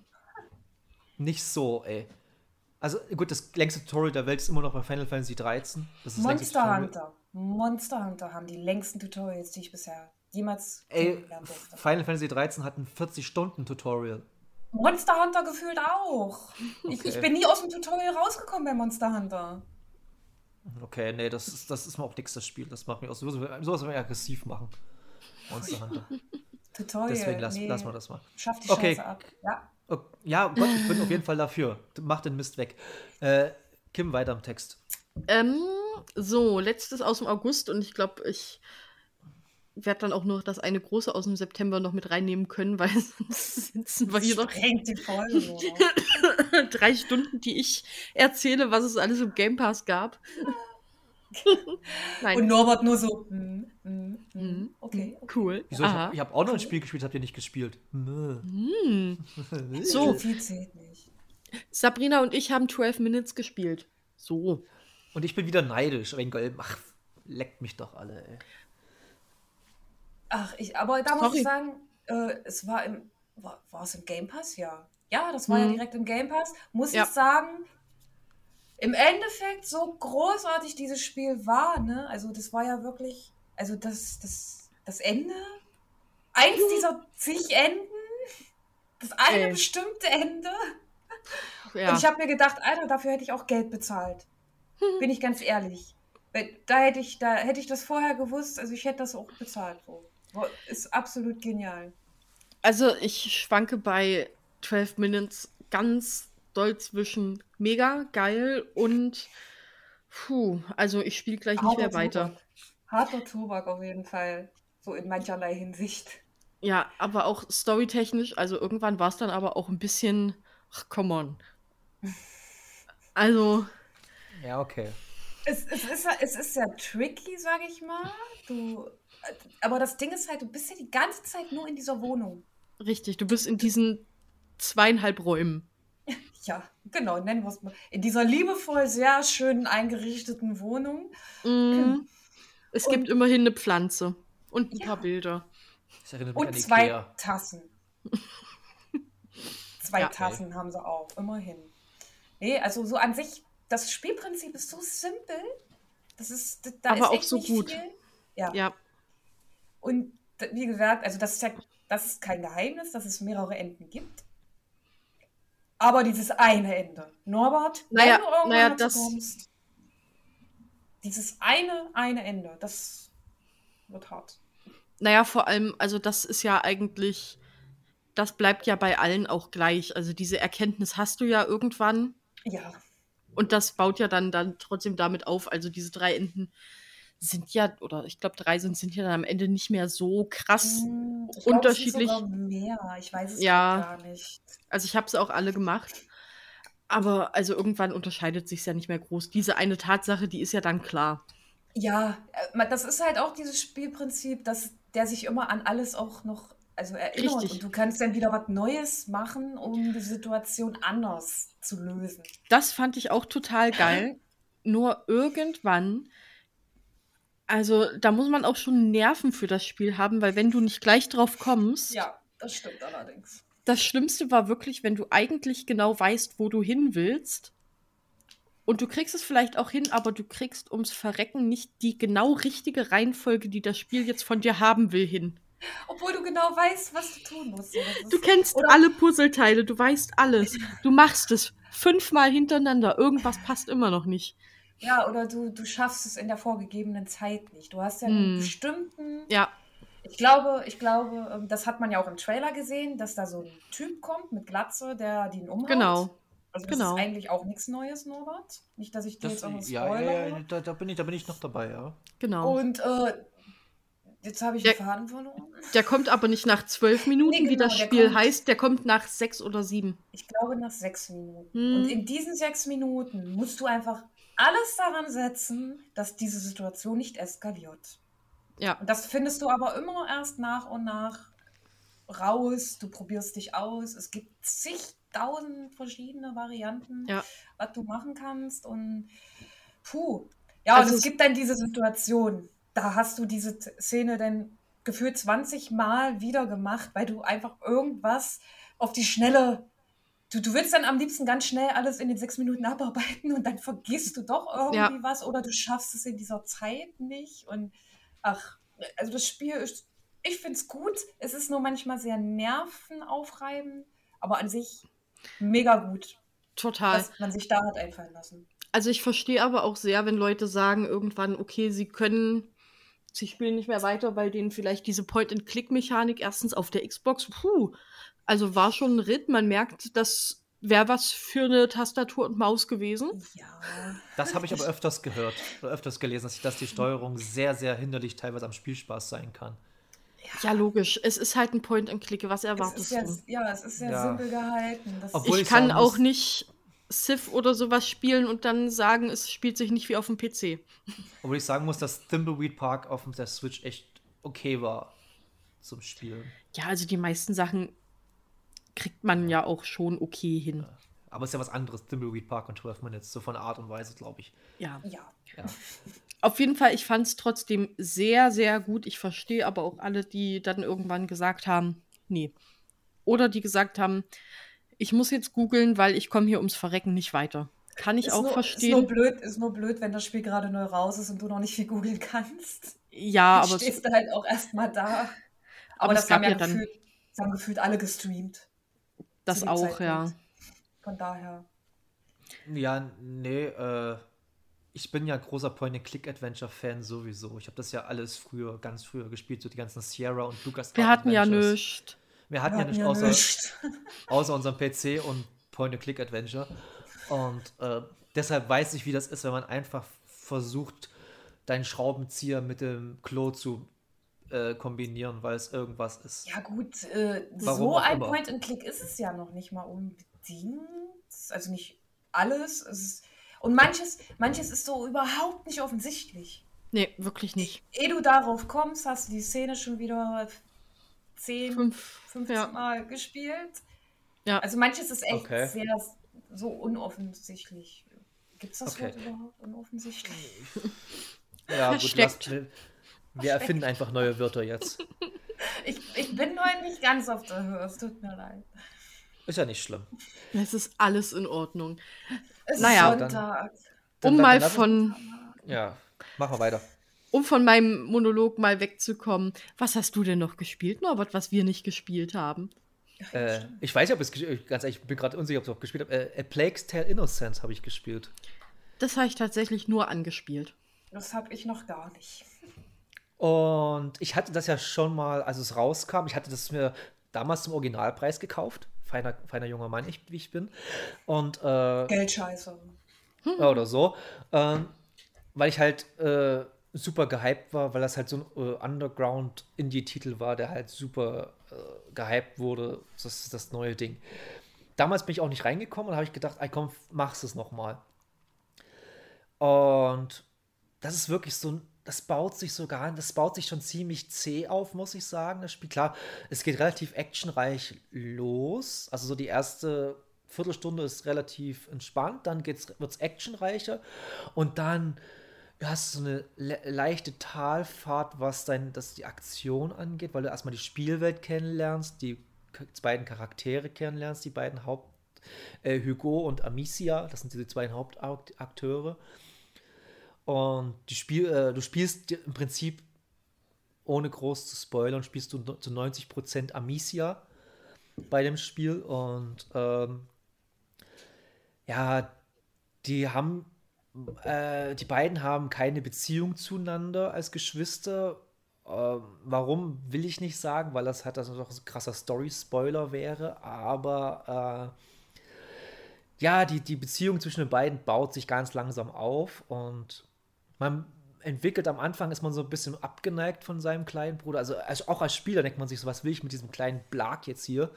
nicht so, ey. Also gut, das längste Tutorial der Welt ist immer noch bei Final Fantasy 13. Das ist das längste Monster. Hunter. Monster Hunter haben die längsten Tutorials, die ich bisher jemals Ey. Final Fantasy 13 hat ein 40-Stunden-Tutorial. Monster Hunter gefühlt auch. Ich, ich Okay. bin nie aus dem Tutorial rausgekommen bei Monster Hunter. Okay, nee, das ist, das ist mir auch nichts, das Spiel. Das macht mich auch sowas, sowas will aggressiv machen. Monster Hunter. (laughs) Tutorial. Deswegen lass, nee, lassen wir das mal. Schaff die Okay. Scheiße ab. Ja. Okay, ja, Gott, ich bin auf jeden Fall dafür. Mach den Mist weg. Äh, Kim, weiter im Text. Ähm, so, letztes aus dem August und ich glaube, ich werde dann auch nur das eine große aus dem September noch mit reinnehmen können, weil (laughs) sonst sitzen wir hier noch die Folge noch. (laughs) drei Stunden, die ich erzähle, was es alles im Game Pass gab. (laughs) Nein. Und Norbert nur so. Hm, hm, hm. Mhm. Okay. okay. Cool. Wieso? Ich habe hab auch noch ein Spiel gespielt, habt ihr nicht gespielt? Nö. Hm. So. Viel zählt nicht. Sabrina und ich haben 12 Minutes gespielt. So. Und ich bin wieder neidisch wegen Gold. Ach, leckt mich doch alle, ey. Ach, ich, aber da muss Sorry. ich sagen, äh, es war im, war, war es im Game Pass? Ja. Ja, das war ja Mhm. direkt im Game Pass. Muss Ja. ich sagen, im Endeffekt, so großartig dieses Spiel war, ne? Also, das war ja wirklich, also das, das, das Ende, eins dieser zig Enden, das eine Ey. bestimmte Ende. Ja. Und ich habe mir gedacht, Alter, dafür hätte ich auch Geld bezahlt. (laughs) Bin ich ganz ehrlich. Da hätte ich, da hätte ich das vorher gewusst, also ich hätte das auch bezahlt. So. Ist absolut genial. Also ich schwanke bei 12 Minutes ganz doll zwischen mega geil und puh, also ich spiele gleich nicht mehr weiter. Tobak. Harter Tobak auf jeden Fall. So in mancherlei Hinsicht. Ja, aber auch storytechnisch, also irgendwann war es dann aber auch ein bisschen, ach, come on. (laughs) Also, Ja, okay. Es, es, ist, ja- es ist ja tricky, sage ich mal. Du, aber das Ding ist halt, du bist ja die ganze Zeit nur in dieser Wohnung. richtig, du bist in diesen zweieinhalb Räumen. (laughs) Ja, genau, nennen wir es mal. In dieser liebevoll sehr schön eingerichteten Wohnung. Mm, es Und- gibt immerhin eine Pflanze und ein Ja. paar Bilder. Das erinnert mich Und an zwei Ikea. Tassen. (laughs) zwei Ja. Tassen haben sie auch, immerhin. Nee, also so an sich, das Spielprinzip ist so simpel. Das ist, da- da Aber ist auch echt so nicht gut. Viel. Ja. Ja, Und wie gesagt, also das ist ja das ist kein Geheimnis, dass es mehrere Enden gibt. Aber dieses eine Ende. Norbert, Naja, wenn du irgendwann naja, das- kommst, dieses eine, eine Ende, das wird hart. naja, vor allem, also das ist ja eigentlich, das bleibt ja bei allen auch gleich. Also diese Erkenntnis hast du ja irgendwann. Ja, Und das baut ja dann, dann trotzdem damit auf. Also diese drei Enden sind ja, oder ich glaube, drei sind, sind ja dann am Ende nicht mehr so krass. Hm, ich glaub, unterschiedlich. Sogar mehr. Ich weiß es Ja. gar nicht. Also ich habe es auch alle gemacht. Aber also irgendwann unterscheidet sich ja nicht mehr groß. Diese eine Tatsache, die ist ja dann klar. Ja, äh, das ist halt auch dieses Spielprinzip, dass der sich immer an alles auch noch also erinnert. Richtig. Und du kannst dann wieder was Neues machen, um die Situation anders zu lösen. Das fand ich auch total geil. (laughs) Nur irgendwann, also da muss man auch schon Nerven für das Spiel haben, weil wenn du nicht gleich drauf kommst, Ja, das stimmt allerdings. das Schlimmste war wirklich, wenn du eigentlich genau weißt, wo du hin willst. Und du kriegst es vielleicht auch hin, aber du kriegst ums Verrecken nicht die genau richtige Reihenfolge, die das Spiel jetzt von dir haben will, hin. Obwohl du genau weißt, was du tun musst. Du kennst Oder- alle Puzzleteile, du weißt alles. Du machst es fünfmal hintereinander. Irgendwas passt immer noch nicht. Ja, oder du, du schaffst es in der vorgegebenen Zeit nicht. Du hast ja einen bestimmten. Ja, Ich glaube, ich glaube, ähm, das hat man ja auch im Trailer gesehen, dass da so ein Typ kommt mit Glatze, der den umhaut. genau. Also das genau. ist eigentlich auch nichts Neues, Norbert. Nicht, dass ich dir Das, jetzt irgendwas ja, spoilere. ja, ja, da, da, bin ich, da bin ich noch dabei, ja. Genau. Und äh, jetzt habe ich Der- den Faden verloren. Der kommt aber nicht nach zwölf Minuten, Nee, wie genau, das der Spiel kommt- heißt. Der kommt nach sechs oder sieben. Ich glaube nach sechs Minuten. Hm. Und in diesen sechs Minuten musst du einfach alles daran setzen, dass diese Situation nicht eskaliert. Ja, Und das findest du aber immer erst nach und nach raus. Du probierst dich aus. Es gibt zigtausend verschiedene Varianten, Ja. was du machen kannst. Und puh. Ja, Also und es- gibt dann diese Situation. Da hast du diese Szene dann gefühlt 20 Mal wieder gemacht, weil du einfach irgendwas auf die Schnelle. Du, du willst dann am liebsten ganz schnell alles in den sechs Minuten abarbeiten und dann vergisst du doch irgendwie Ja. was oder du schaffst es in dieser Zeit nicht. Und ach, also das Spiel ist, ich finde es gut. Es ist nur manchmal sehr nervenaufreibend, aber an sich mega gut, total. was man sich da hat einfallen lassen. Also ich verstehe aber auch sehr, wenn Leute sagen irgendwann, okay, sie können, sie spielen nicht mehr weiter, weil denen vielleicht diese Point-and-Click-Mechanik erstens auf der Xbox, puh, also war schon ein Ritt. Man merkt, das wäre was für eine Tastatur und Maus gewesen. Ja. Das habe ich aber öfters gehört oder öfters gelesen, dass, dass die Steuerung sehr, sehr hinderlich teilweise am Spielspaß sein kann. Ja, logisch. Es ist halt ein Point-and-Click. Was Es erwartest ist ja, du? ja, es ist sehr Ja. simpel gehalten. Das Obwohl Ich ich kann auch nicht Civ oder sowas spielen und dann sagen, es spielt sich nicht wie auf dem PC. Obwohl ich sagen muss, dass Thimbleweed Park auf der Switch echt okay war zum Spielen. Ja, also die meisten Sachen kriegt man ja auch schon okay hin. Aber es ist ja was anderes, Thimbleweed Park und 12 Minutes, so von Art und Weise, glaube ich. Ja. Ja. Ja. (laughs) Auf jeden Fall, ich fand es trotzdem sehr, sehr gut. Ich verstehe aber auch alle, die dann irgendwann gesagt haben, nee. Oder die gesagt haben, ich muss jetzt googeln, weil ich komme hier ums Verrecken nicht weiter. Kann ich Ist auch nur, verstehen. Ist nur, blöd, ist nur blöd, wenn das Spiel gerade neu raus ist und du noch nicht viel googeln kannst. ja, Dann aber es, stehst du halt auch erstmal da. Aber, es das gab haben ja, ja dann- gefühlt, das haben gefühlt alle gestreamt. Das auch, ja. Zeitpunkt. Von daher. Ja, nee, äh, ich bin ja großer Point-and-Click-Adventure-Fan sowieso. Ich habe das ja alles früher, ganz früher gespielt, so die ganzen Sierra und Lucas Wir hatten ja nichts. Wir hatten ja nicht außer, (laughs) außer unserem PC und Point-and-Click-Adventure. Und äh, deshalb weiß ich, wie das ist, wenn man einfach versucht, deinen Schraubenzieher mit dem Klo zu äh, kombinieren, weil es irgendwas ist. Ja, gut, äh, so ein immer. Point-and-Click ist es ja noch nicht mal unbedingt. Also nicht alles. Es ist, und manches, manches ist so überhaupt nicht offensichtlich. Nee, wirklich nicht. Ehe du darauf kommst, hast du die Szene schon wieder 10, Fünf. 15 Ja. Mal gespielt. Ja. Also manches ist echt Okay. sehr so unoffensichtlich. Gibt es das Okay. Wort überhaupt? Unoffensichtlich? Ja, (laughs) gut, lasst- wir, wir erfinden einfach neue Wörter jetzt. (laughs) Ich, ich bin heute nicht ganz auf der Höhe, es tut mir leid. Ist ja nicht schlimm. Es ist alles in Ordnung. Es Naja. ist Sonntag. Dann- Um dann- mal von, Ja, machen wir weiter. um von meinem Monolog mal wegzukommen. Was hast du denn noch gespielt, Norbert, was wir nicht gespielt haben? Äh, ich weiß nicht, ob es gesch- ganz ehrlich, ich bin gerade unsicher, ob ich es auch gespielt habe. Äh, A Plague's Tale Innocence habe ich gespielt. Das habe ich tatsächlich nur angespielt. Das habe ich noch gar nicht. Und ich hatte das ja schon mal, als es rauskam, ich hatte das mir damals zum Originalpreis gekauft. Feiner, feiner junger Mann, ich, wie ich bin. Und äh, Geldscheiße. Oder so. Ähm, weil ich halt äh, super gehypt war, weil das halt so ein äh, Underground-Indie-Titel war, der halt super äh, gehypt wurde. Das ist das neue Ding. Damals bin ich auch nicht reingekommen und habe ich gedacht, ey komm, mach's es nochmal. Und das ist wirklich so ein, das baut sich sogar, das baut sich schon ziemlich zäh auf, muss ich sagen, das Spiel. Klar, es geht relativ actionreich los. Also so die erste Viertelstunde ist relativ entspannt, dann wird es actionreicher und dann du hast so eine le leichte Talfahrt, was dein, das die Aktion angeht, weil du erstmal die Spielwelt kennenlernst, die beiden Charaktere kennenlernst, die beiden Haupt äh, Hugo und Amicia, das sind diese beiden Hauptakteure. Und Spiel, äh, du spielst im Prinzip, ohne groß zu spoilern, spielst du zu 90% Amicia bei dem Spiel. Und ähm, ja, die haben, äh, die beiden haben keine Beziehung zueinander als Geschwister. Ähm, warum will ich nicht sagen, weil das halt das noch ein krasser Story-Spoiler wäre, aber äh, ja, die, die Beziehung zwischen den beiden baut sich ganz langsam auf und man entwickelt am Anfang, ist man so ein bisschen abgeneigt von seinem kleinen Bruder. Also, also auch als Spieler denkt man sich so, was will ich mit diesem kleinen Blag jetzt hier?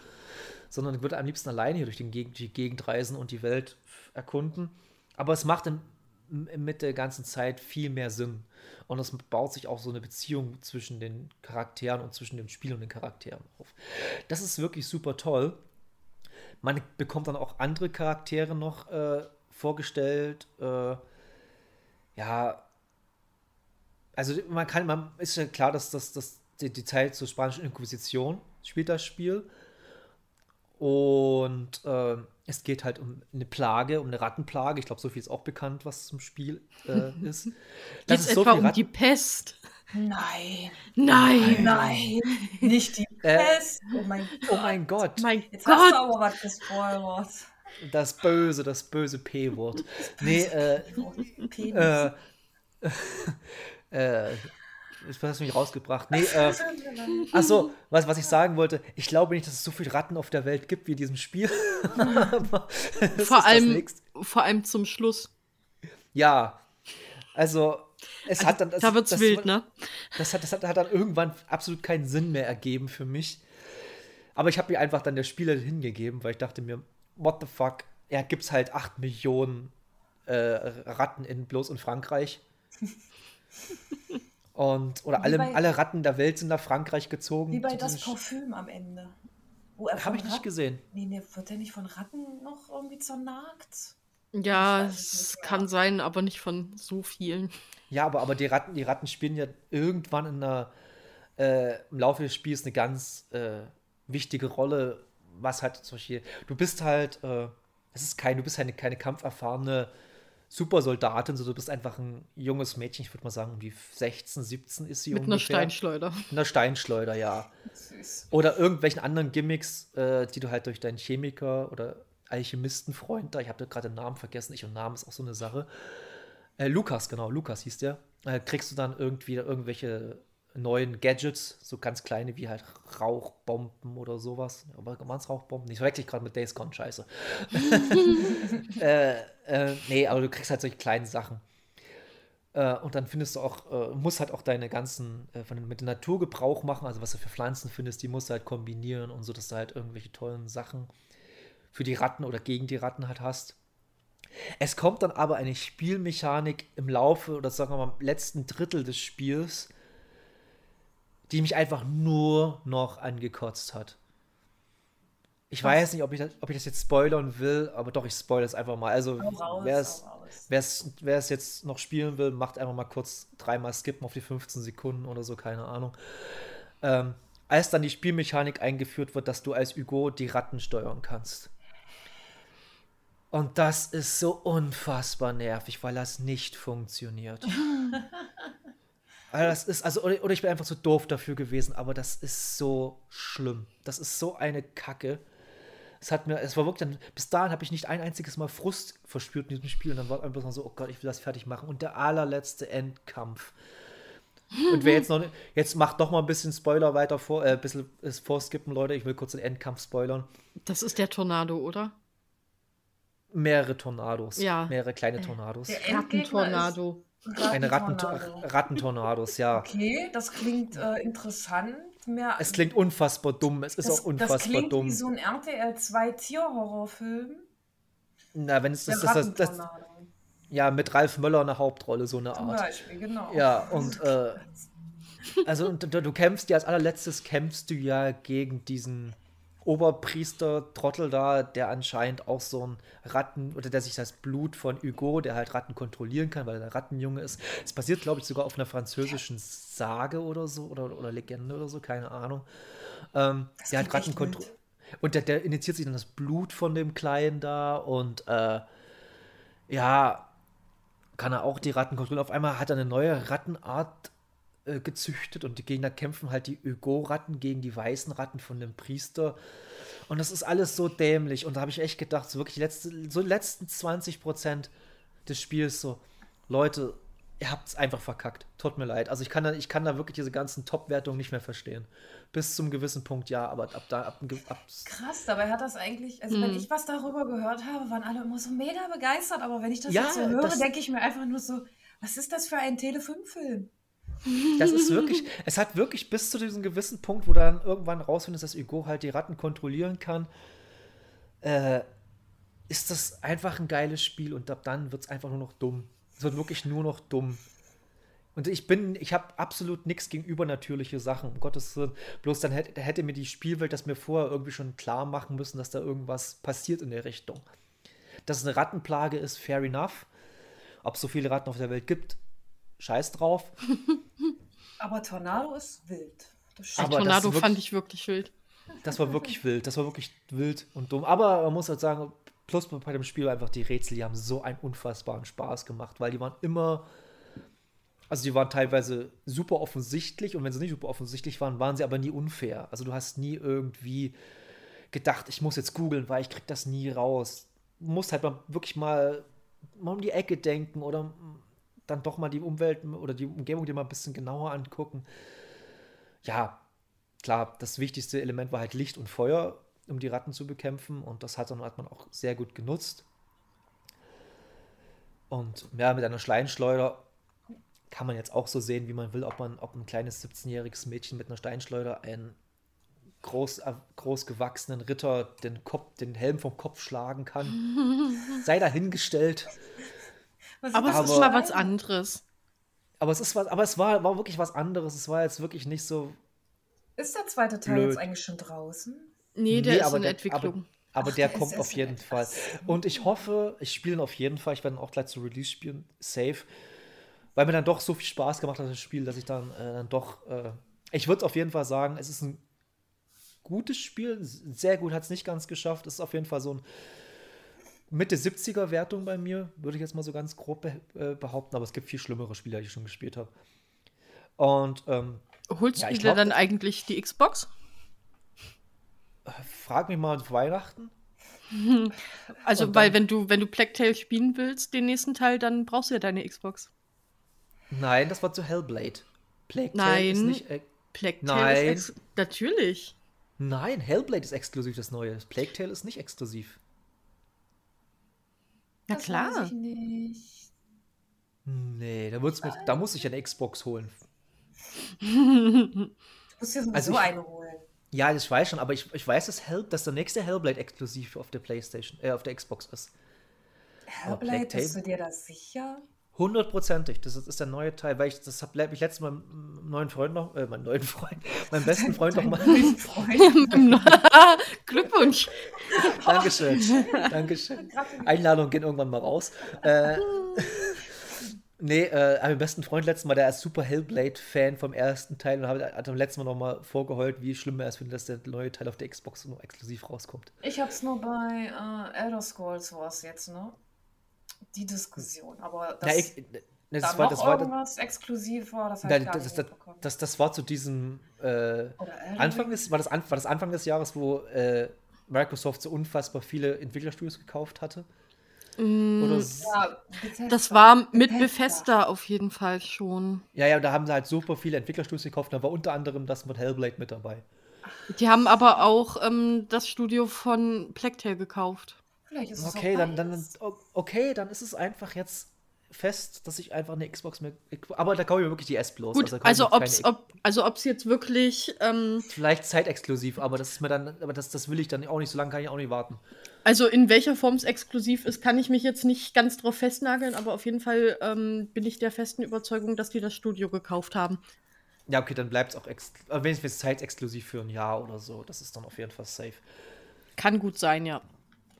Sondern würde am liebsten alleine hier durch Gegend, die Gegend reisen und die Welt erkunden. Aber es macht im, mit der ganzen Zeit viel mehr Sinn. Und es baut sich auch so eine Beziehung zwischen den Charakteren und zwischen dem Spiel und den Charakteren auf. Das ist wirklich super toll. Man bekommt dann auch andere Charaktere noch äh, vorgestellt. Äh, ja, also man kann, man ist ja klar, dass das, das die, die Zeit zur spanischen Inquisition spielt das Spiel. Und äh, es geht halt um eine Plage, um eine Rattenplage. Ich glaube, so viel ist auch bekannt, was zum Spiel äh, ist. (laughs) Geht es etwa um die Pest? Nein, Nein! nein, nicht die (laughs) Äh, Pest. oh mein Oh mein Gott, Mein Jetzt hast du Gott! aber was gespoilert. das böse, das böse P-Wort. (laughs) Nee, äh. Äh, das hast du mich rausgebracht. Nee, äh, Achso, was, was ich sagen wollte, ich glaube nicht, dass es so viele Ratten auf der Welt gibt wie in diesem Spiel. (laughs) Das Vor das allem, vor allem zum Schluss. Ja. Also, es hat dann. Das, da wird's das, wild, ne? Das hat, das hat, hat dann irgendwann absolut keinen Sinn mehr ergeben für mich. Aber ich habe mir einfach dann der Spieler hingegeben, weil ich dachte mir, what the fuck? Ja, gibt's halt 8 Millionen äh, Ratten in bloß in Frankreich. (laughs) Und, oder alle, bei- alle Ratten der Welt sind nach Frankreich gezogen. Wie bei das Parfüm am Ende. Wo er Habe ich nicht Ratten- gesehen. Nee, nee, wird er nicht von Ratten noch irgendwie zernagt? Ja, es nicht kann sein, aber nicht von so vielen. Ja, aber, aber die Ratten, die Ratten spielen ja irgendwann in der, äh, im Laufe des Spiels eine ganz äh, wichtige Rolle, was halt zum Beispiel, du bist halt, äh, es ist kein, du bist keine, keine kampferfahrene Supersoldatin, sondern du bist einfach ein junges Mädchen, ich würde mal sagen, um die 16, 17 ist sie Mit einer ungefähr. Steinschleuder. Mit einer Steinschleuder, ja. Süß. Oder irgendwelchen anderen Gimmicks, äh, die du halt durch deinen Chemiker oder Alchemistenfreund da, ich habe da gerade den Namen vergessen, ich und Namen ist auch so eine Sache. Äh, Lukas, genau, Lukas hieß der. Äh, kriegst du dann irgendwie irgendwelche neuen Gadgets, so ganz kleine wie halt Rauchbomben oder sowas. Aber waren es Rauchbomben? Ich verwechsel ich gerade mit Days Gone, scheiße. (laughs) (laughs) äh, äh, nee, aber du kriegst halt solche kleinen Sachen. Äh, und dann findest du auch, äh, musst halt auch deine ganzen, äh, von, mit der Natur Gebrauch machen, also was du für Pflanzen findest, die musst du halt kombinieren und so, dass du halt irgendwelche tollen Sachen für die Ratten oder gegen die Ratten halt hast. Es kommt dann aber eine Spielmechanik im Laufe oder sagen wir mal im letzten Drittel des Spiels, die mich einfach nur noch angekotzt hat. Ich weiß nicht, ob ich, das, ob ich das jetzt spoilern will, aber doch, ich spoilere es einfach mal. Also, wer es jetzt noch spielen will, macht einfach mal kurz dreimal skippen auf die 15 Sekunden oder so, keine Ahnung. Ähm, als dann die Spielmechanik eingeführt wird, dass du als Hugo die Ratten steuern kannst. Und das ist so unfassbar nervig, weil das nicht funktioniert. (laughs) Also das ist, also, oder, oder ich bin einfach zu doof dafür gewesen, aber das ist so schlimm. Das ist so eine Kacke. Es hat mir, es war wirklich dann, bis dahin habe ich nicht ein einziges Mal Frust verspürt in diesem Spiel und dann war einfach so, oh Gott, ich will das fertig machen. Und der allerletzte Endkampf. Und wer jetzt noch, nicht- jetzt macht doch mal ein bisschen Spoiler weiter vor, äh, ein bisschen ist vorskippen, Leute, ich will kurz den Endkampf spoilern. Das ist der Tornado, oder? Mehrere Tornados. Ja. Mehrere kleine Tornados. Der Endgegner Rattentornado. Eine Ratten Rattentornado. Rattentornados, ja. Okay, das klingt äh, interessant. Mehr, Es klingt unfassbar dumm. Es ist das, auch unfassbar das klingt dumm. wie so ein RTL 2 Tierhorrorfilm. Na, wenn es das, das, das, ja, mit Ralf Möller eine Hauptrolle, so eine Zum Art. Beispiel, genau. Ja, und äh, (laughs) also und du, du kämpfst ja als allerletztes kämpfst du ja gegen diesen Oberpriester Trottel da, der anscheinend auch so ein Ratten oder der sich das Blut von Hugo, der halt Ratten kontrollieren kann, weil er der Rattenjunge ist. Es basiert, glaube ich, sogar auf einer französischen Sage oder so oder, oder Legende oder so, keine Ahnung. Ähm, der hat Ratten kontrolliert. Und der, der initiiert sich dann das Blut von dem Kleinen da und äh, ja, kann er auch die Ratten kontrollieren. Auf einmal hat er eine neue Rattenart äh, gezüchtet und die Gegner kämpfen halt die Ögo-Ratten gegen die weißen Ratten von dem Priester. Und das ist alles so dämlich. Und da habe ich echt gedacht, so wirklich die letzte, so letzten 20 Prozent des Spiels so, Leute, ihr habt es einfach verkackt. Tut mir leid. Also ich kann da, ich kann da wirklich diese ganzen Top-Wertungen nicht mehr verstehen. Bis zum gewissen Punkt ja, aber ab da, ab, ab, Krass, dabei hat das eigentlich, also Hm. wenn ich was darüber gehört habe, waren alle immer so mega begeistert, aber wenn ich das Ja, jetzt so höre, denke ich mir einfach nur so, was ist das für ein Tele5-Film? Das ist wirklich, (laughs) es hat wirklich bis zu diesem gewissen Punkt, wo du dann irgendwann rausfindest, dass Hugo halt die Ratten kontrollieren kann, äh, ist das einfach ein geiles Spiel und ab dann wird es einfach nur noch dumm. Es wird wirklich nur noch dumm. Und ich bin, ich habe absolut nichts gegen übernatürliche Sachen, um Gottes Willen. Bloß dann hätte, hätte mir die Spielwelt das mir vorher irgendwie schon klar machen müssen, dass da irgendwas passiert in der Richtung. Dass es eine Rattenplage ist, fair enough. Ob es so viele Ratten auf der Welt gibt, scheiß drauf. (laughs) Aber Tornado ist wild. Das. Aber das Tornado fand wirklich- ich wirklich wild. Das war wirklich wild. Das war wirklich wild und dumm. Aber man muss halt sagen, plus bei dem Spiel einfach die Rätsel, die haben so einen unfassbaren Spaß gemacht, weil die waren immer. Also die waren teilweise super offensichtlich und wenn sie nicht super offensichtlich waren, waren sie aber nie unfair. Also du hast nie irgendwie gedacht, ich muss jetzt googeln, weil ich krieg das nie raus. Du musst halt mal wirklich mal, mal um die Ecke denken oder dann doch mal die Umwelt oder die Umgebung dir mal ein bisschen genauer angucken. Ja, klar, das wichtigste Element war halt Licht und Feuer, um die Ratten zu bekämpfen. Und das hat, dann, hat man auch sehr gut genutzt. Und ja, mit einer Steinschleuder kann man jetzt auch so sehen, wie man will, ob man, ob ein kleines 17-jähriges Mädchen mit einer Steinschleuder einen groß, äh, groß gewachsenen Ritter den, Kopf, den Helm vom Kopf schlagen kann. (laughs) Sei dahingestellt. Was Aber es ist Aber- mal was anderes. Aber es ist was, aber es war, war wirklich was anderes. Es war jetzt wirklich nicht so. Ist der zweite Teil Blöd. jetzt eigentlich schon draußen? Nee, der Nee, ist aber in der- Entwicklung. Aber Ach, der der kommt auf jeden Fall. Und ich hoffe, ich spiele ihn auf jeden Fall. Ich werde ihn auch gleich zu Release spielen, safe. Weil mir dann doch so viel Spaß gemacht hat, das Spiel, dass ich dann, äh, dann doch. Äh, ich würde auf jeden Fall sagen, es ist ein gutes Spiel. Sehr gut hat es nicht ganz geschafft. Es ist auf jeden Fall so ein Mitte 70er Wertung bei mir, würde ich jetzt mal so ganz grob äh, behaupten. Aber es gibt viel schlimmere Spiele, die ich schon gespielt habe. Und ähm, Holst Ja, du dir dann eigentlich die Xbox? frag mich mal Weihnachten. (laughs) Also, Und weil dann- wenn du, wenn du Plague Tale spielen willst, den nächsten Teil, dann brauchst du ja deine Xbox. Nein, das war zu Hellblade. Plague Tale Nein. ist nicht. Äh, Plague Nein. Tale ist natürlich. Nein, Hellblade ist exklusiv das neue. Plague Tale ist nicht exklusiv. Na Das klar. weiß ich nicht. Nee, da, wird's mit, da muss ich eine Xbox holen. Du musst dir sowieso Also ich- eine holen. Ja, ich weiß schon, aber ich, ich weiß, dass, Hell, dass der nächste Hellblade exklusiv auf der Playstation, äh, auf der Xbox ist. Hellblade, bist du dir das sicher? Hundertprozentig. Das ist, der neue Teil, weil ich das habe ich letztes Mal meinem neuen Freund noch, äh, meinen neuen Freund, (laughs) meinem besten Freund noch mal. Mein Freund. (laughs) (laughs) Glückwunsch. Dankeschön. Dankeschön. Einladungen gehen irgendwann mal raus. Äh, nee, äh, mein besten Freund letztes Mal, der ist super Hellblade-Fan vom ersten Teil und hat, hat am letzten Mal noch mal vorgeheult, wie schlimm er es findet, dass der neue Teil auf der Xbox nur exklusiv rauskommt. Ich hab's nur bei äh, Elder Scrolls was jetzt, ne? Die Diskussion. Aber das, Ja, ich, ne, das, da war, noch das, war, irgendwas exklusiv war, das hab das, das, das, das, das war zu diesem äh, Oder Anfang des, war das, war das Anfang des Jahres, wo äh, Microsoft so unfassbar viele Entwicklerstudios gekauft hatte? Oder s- Ja, Bethesda. Das war mit Bethesda. Bethesda auf jeden Fall schon. ja, ja, da haben sie halt super viele Entwicklerstudios gekauft. Da war unter anderem das mit Hellblade mit dabei. Die haben aber auch ähm, das Studio von Tale gekauft. Vielleicht ist es Okay, dann, dann, okay, dann ist es einfach jetzt fest, dass ich einfach eine Xbox mehr. Aber da kaufe ich mir wirklich die S bloß. Gut, also mir keine ob's, ob also ob's jetzt wirklich, ähm, Vielleicht zeitexklusiv, aber das ist mir dann, aber das, das will ich dann auch nicht, so lange kann ich auch nicht warten. also in welcher Form es exklusiv ist, kann ich mich jetzt nicht ganz drauf festnageln, aber auf jeden Fall ähm, bin ich der festen Überzeugung, dass die das Studio gekauft haben. Ja, okay, dann bleibt es auch wenigstens zeitexklusiv für ein Jahr oder so. Das ist dann auf jeden Fall safe. Kann gut sein, ja.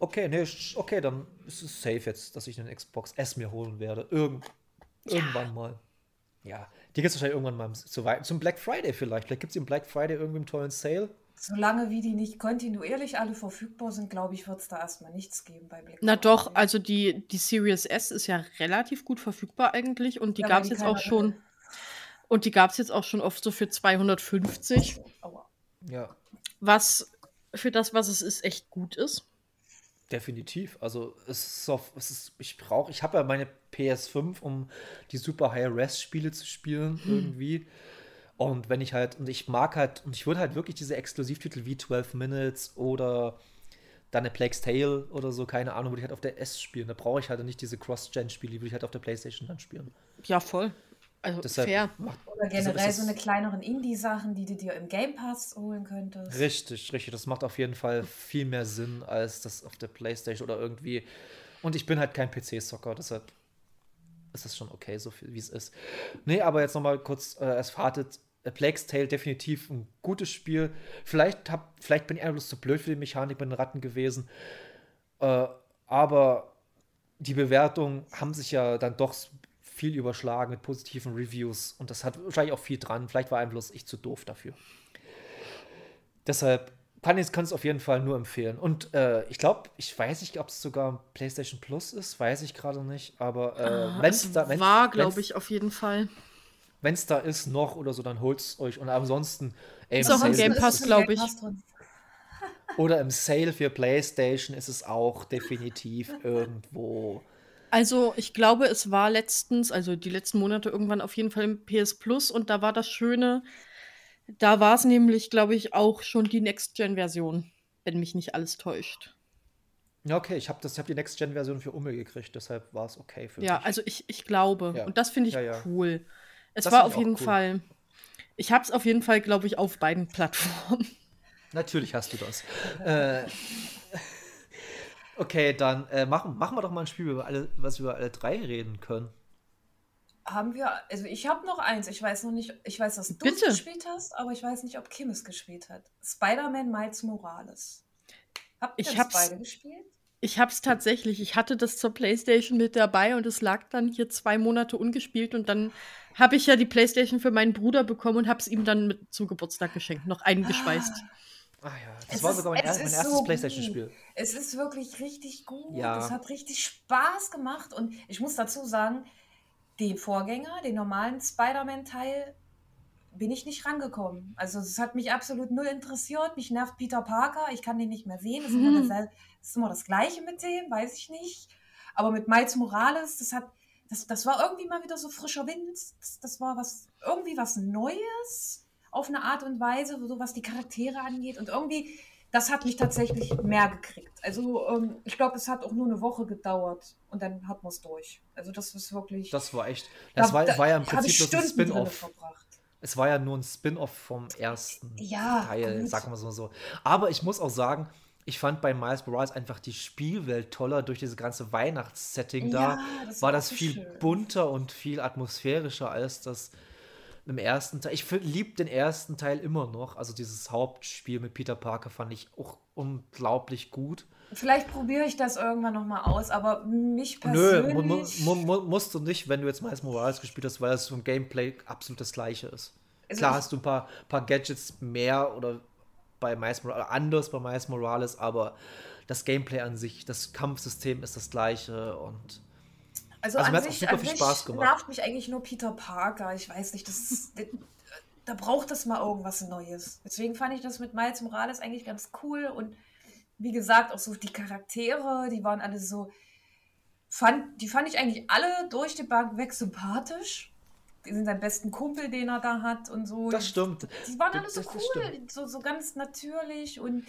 Okay, nee, okay, dann ist es safe jetzt, dass ich eine Xbox S mir holen werde. Irgend, Irgendwann mal. Ja, die gibt es wahrscheinlich irgendwann mal zu zum Black Friday vielleicht. Vielleicht gibt es im Black Friday irgendwie einen tollen Sale. Solange wie die nicht kontinuierlich alle verfügbar sind, glaube ich, wird es da erstmal nichts geben bei Black Na Friday. doch, also die, die Series S ist ja relativ gut verfügbar eigentlich und die Ja, gab es jetzt auch schon. will. Und die gab es jetzt auch schon oft so für 250, Aua. Ja, was für das, was es ist, echt gut ist. Definitiv. Also es ist auf, es ist, ich brauche, ich habe ja meine PS5, um die super High-Res-Spiele zu spielen irgendwie. Und wenn ich halt, und ich mag halt, und ich würde halt wirklich diese Exklusivtitel wie 12 Minutes oder dann eine Plague's Tale oder so, keine Ahnung, würde ich halt auf der S spielen. Da brauche ich halt nicht diese Cross-Gen-Spiele, die würde ich halt auf der Playstation dann spielen. Ja, voll. Also Deshalb fair. macht, Oder generell so es- eine kleineren Indie-Sachen, die du dir im Game Pass holen könntest. Richtig, richtig. Das macht auf jeden Fall viel mehr Sinn als das auf der Playstation oder irgendwie. Und ich bin halt kein PC-Zocker, deshalb ist es schon okay, so viel wie es ist. Nee, aber jetzt nochmal kurz äh, Fazit. A Plague's Tale definitiv ein gutes Spiel. Vielleicht, hab, vielleicht bin ich einfach bloß zu blöd für die Mechanik mit den Ratten gewesen. Äh, aber die Bewertungen haben sich ja dann doch viel überschlagen mit positiven Reviews und das hat wahrscheinlich auch viel dran. Vielleicht war einfach bloß ich zu doof dafür. Deshalb kann ich es auf jeden Fall nur empfehlen. Und äh, ich glaube, ich weiß nicht, ob es sogar PlayStation Plus ist, weiß ich gerade nicht. Aber äh, Ah, wenn es da, wenn's- war, glaube ich, auf jeden Fall. wenn es da ist noch oder so, dann holt es euch. Und ansonsten ey, Ist auch im Game Pass, es- im glaub Game ich. Oder im Sale für PlayStation ist es auch definitiv irgendwo. Also, ich glaube, es war letztens, also die letzten Monate irgendwann auf jeden Fall im PS Plus und da war das Schöne, da war es nämlich, glaube ich, auch schon die Next-Gen-Version, wenn mich nicht alles täuscht. Ja, okay, ich habe hab die Next-Gen-Version für Umme gekriegt, deshalb war es okay für Ja, mich. also ich, ich glaube. Ja. Und das finde ich Ja, ja. cool. Es Das war auf jeden cool. Fall. Ich habe es auf jeden Fall, glaube ich, auf beiden Plattformen. Natürlich hast du das. (laughs) äh, okay, dann äh, machen, machen wir doch mal ein Spiel, über alle, was wir über alle drei reden können. haben wir, also ich habe noch eins, ich weiß noch nicht, ich weiß, dass du es Bitte. gespielt hast, aber ich weiß nicht, ob Kim es gespielt hat. Spider-Man Miles Morales. Habt ihr Ich das hab's- beide gespielt? Ich hab's tatsächlich. Ich hatte das zur PlayStation mit dabei und es lag dann hier zwei Monate ungespielt und dann habe ich ja die PlayStation für meinen Bruder bekommen und hab's ihm dann mit zu Geburtstag geschenkt, noch eingeschweißt. Ah ja, das Es war ist- sogar mein, er mein ist erstes so Playstation-Spiel. Es ist wirklich richtig gut. Ja. Es hat richtig Spaß gemacht. Und ich muss dazu sagen, den Vorgänger, den normalen Spider-Man-Teil, bin ich nicht rangekommen. Also es hat mich absolut null interessiert. Mich nervt Peter Parker. Ich kann den nicht mehr sehen. Es ist, immer, Hm. ist immer das Gleiche mit dem, weiß ich nicht. Aber mit Miles Morales, das hat, das, das war irgendwie mal wieder so frischer Wind. Das, das war was, irgendwie was Neues auf eine Art und Weise, so was die Charaktere angeht. Und irgendwie, das hat mich tatsächlich mehr gekriegt. Also ähm, ich glaube, es hat auch nur eine Woche gedauert und dann hat man es durch. Also das ist wirklich. Das war echt. Das da- war, da war ja im Prinzip nur ein Stunden drinne Spin-off. Es war ja nur ein Spin-off vom ersten Ja, Teil, gut. sagen wir es mal so. Aber ich muss auch sagen, ich fand bei Miles Morales einfach die Spielwelt toller durch dieses ganze Weihnachtssetting da. Ja, das war war das viel schön. bunter und viel atmosphärischer als das im ersten Teil. Ich liebe den ersten Teil immer noch. Also dieses Hauptspiel mit Peter Parker fand ich auch unglaublich gut. Vielleicht probiere ich das irgendwann nochmal aus, aber mich Nö, persönlich. mu mu mu musst du nicht, wenn du jetzt Miles Morales gespielt hast, weil es vom Gameplay absolut das gleiche ist. Also Klar hast du ein paar, paar Gadgets mehr oder bei Miles Morales, anders bei Miles Morales, aber das Gameplay an sich, das Kampfsystem ist das gleiche und Also, Also an mir sich, super an viel sich Spaß gemacht. nervt mich eigentlich nur Peter Parker. Ich weiß nicht, das (laughs) da braucht es mal irgendwas Neues. Deswegen fand ich das mit Miles Morales eigentlich ganz cool und wie gesagt, auch so die Charaktere, die waren alle so, fand, die fand ich eigentlich alle durch die Bank weg sympathisch. Die sind sein besten Kumpel, den er da hat und so. das stimmt. Die waren alle Das- so das cool, stimmt. so, so ganz natürlich und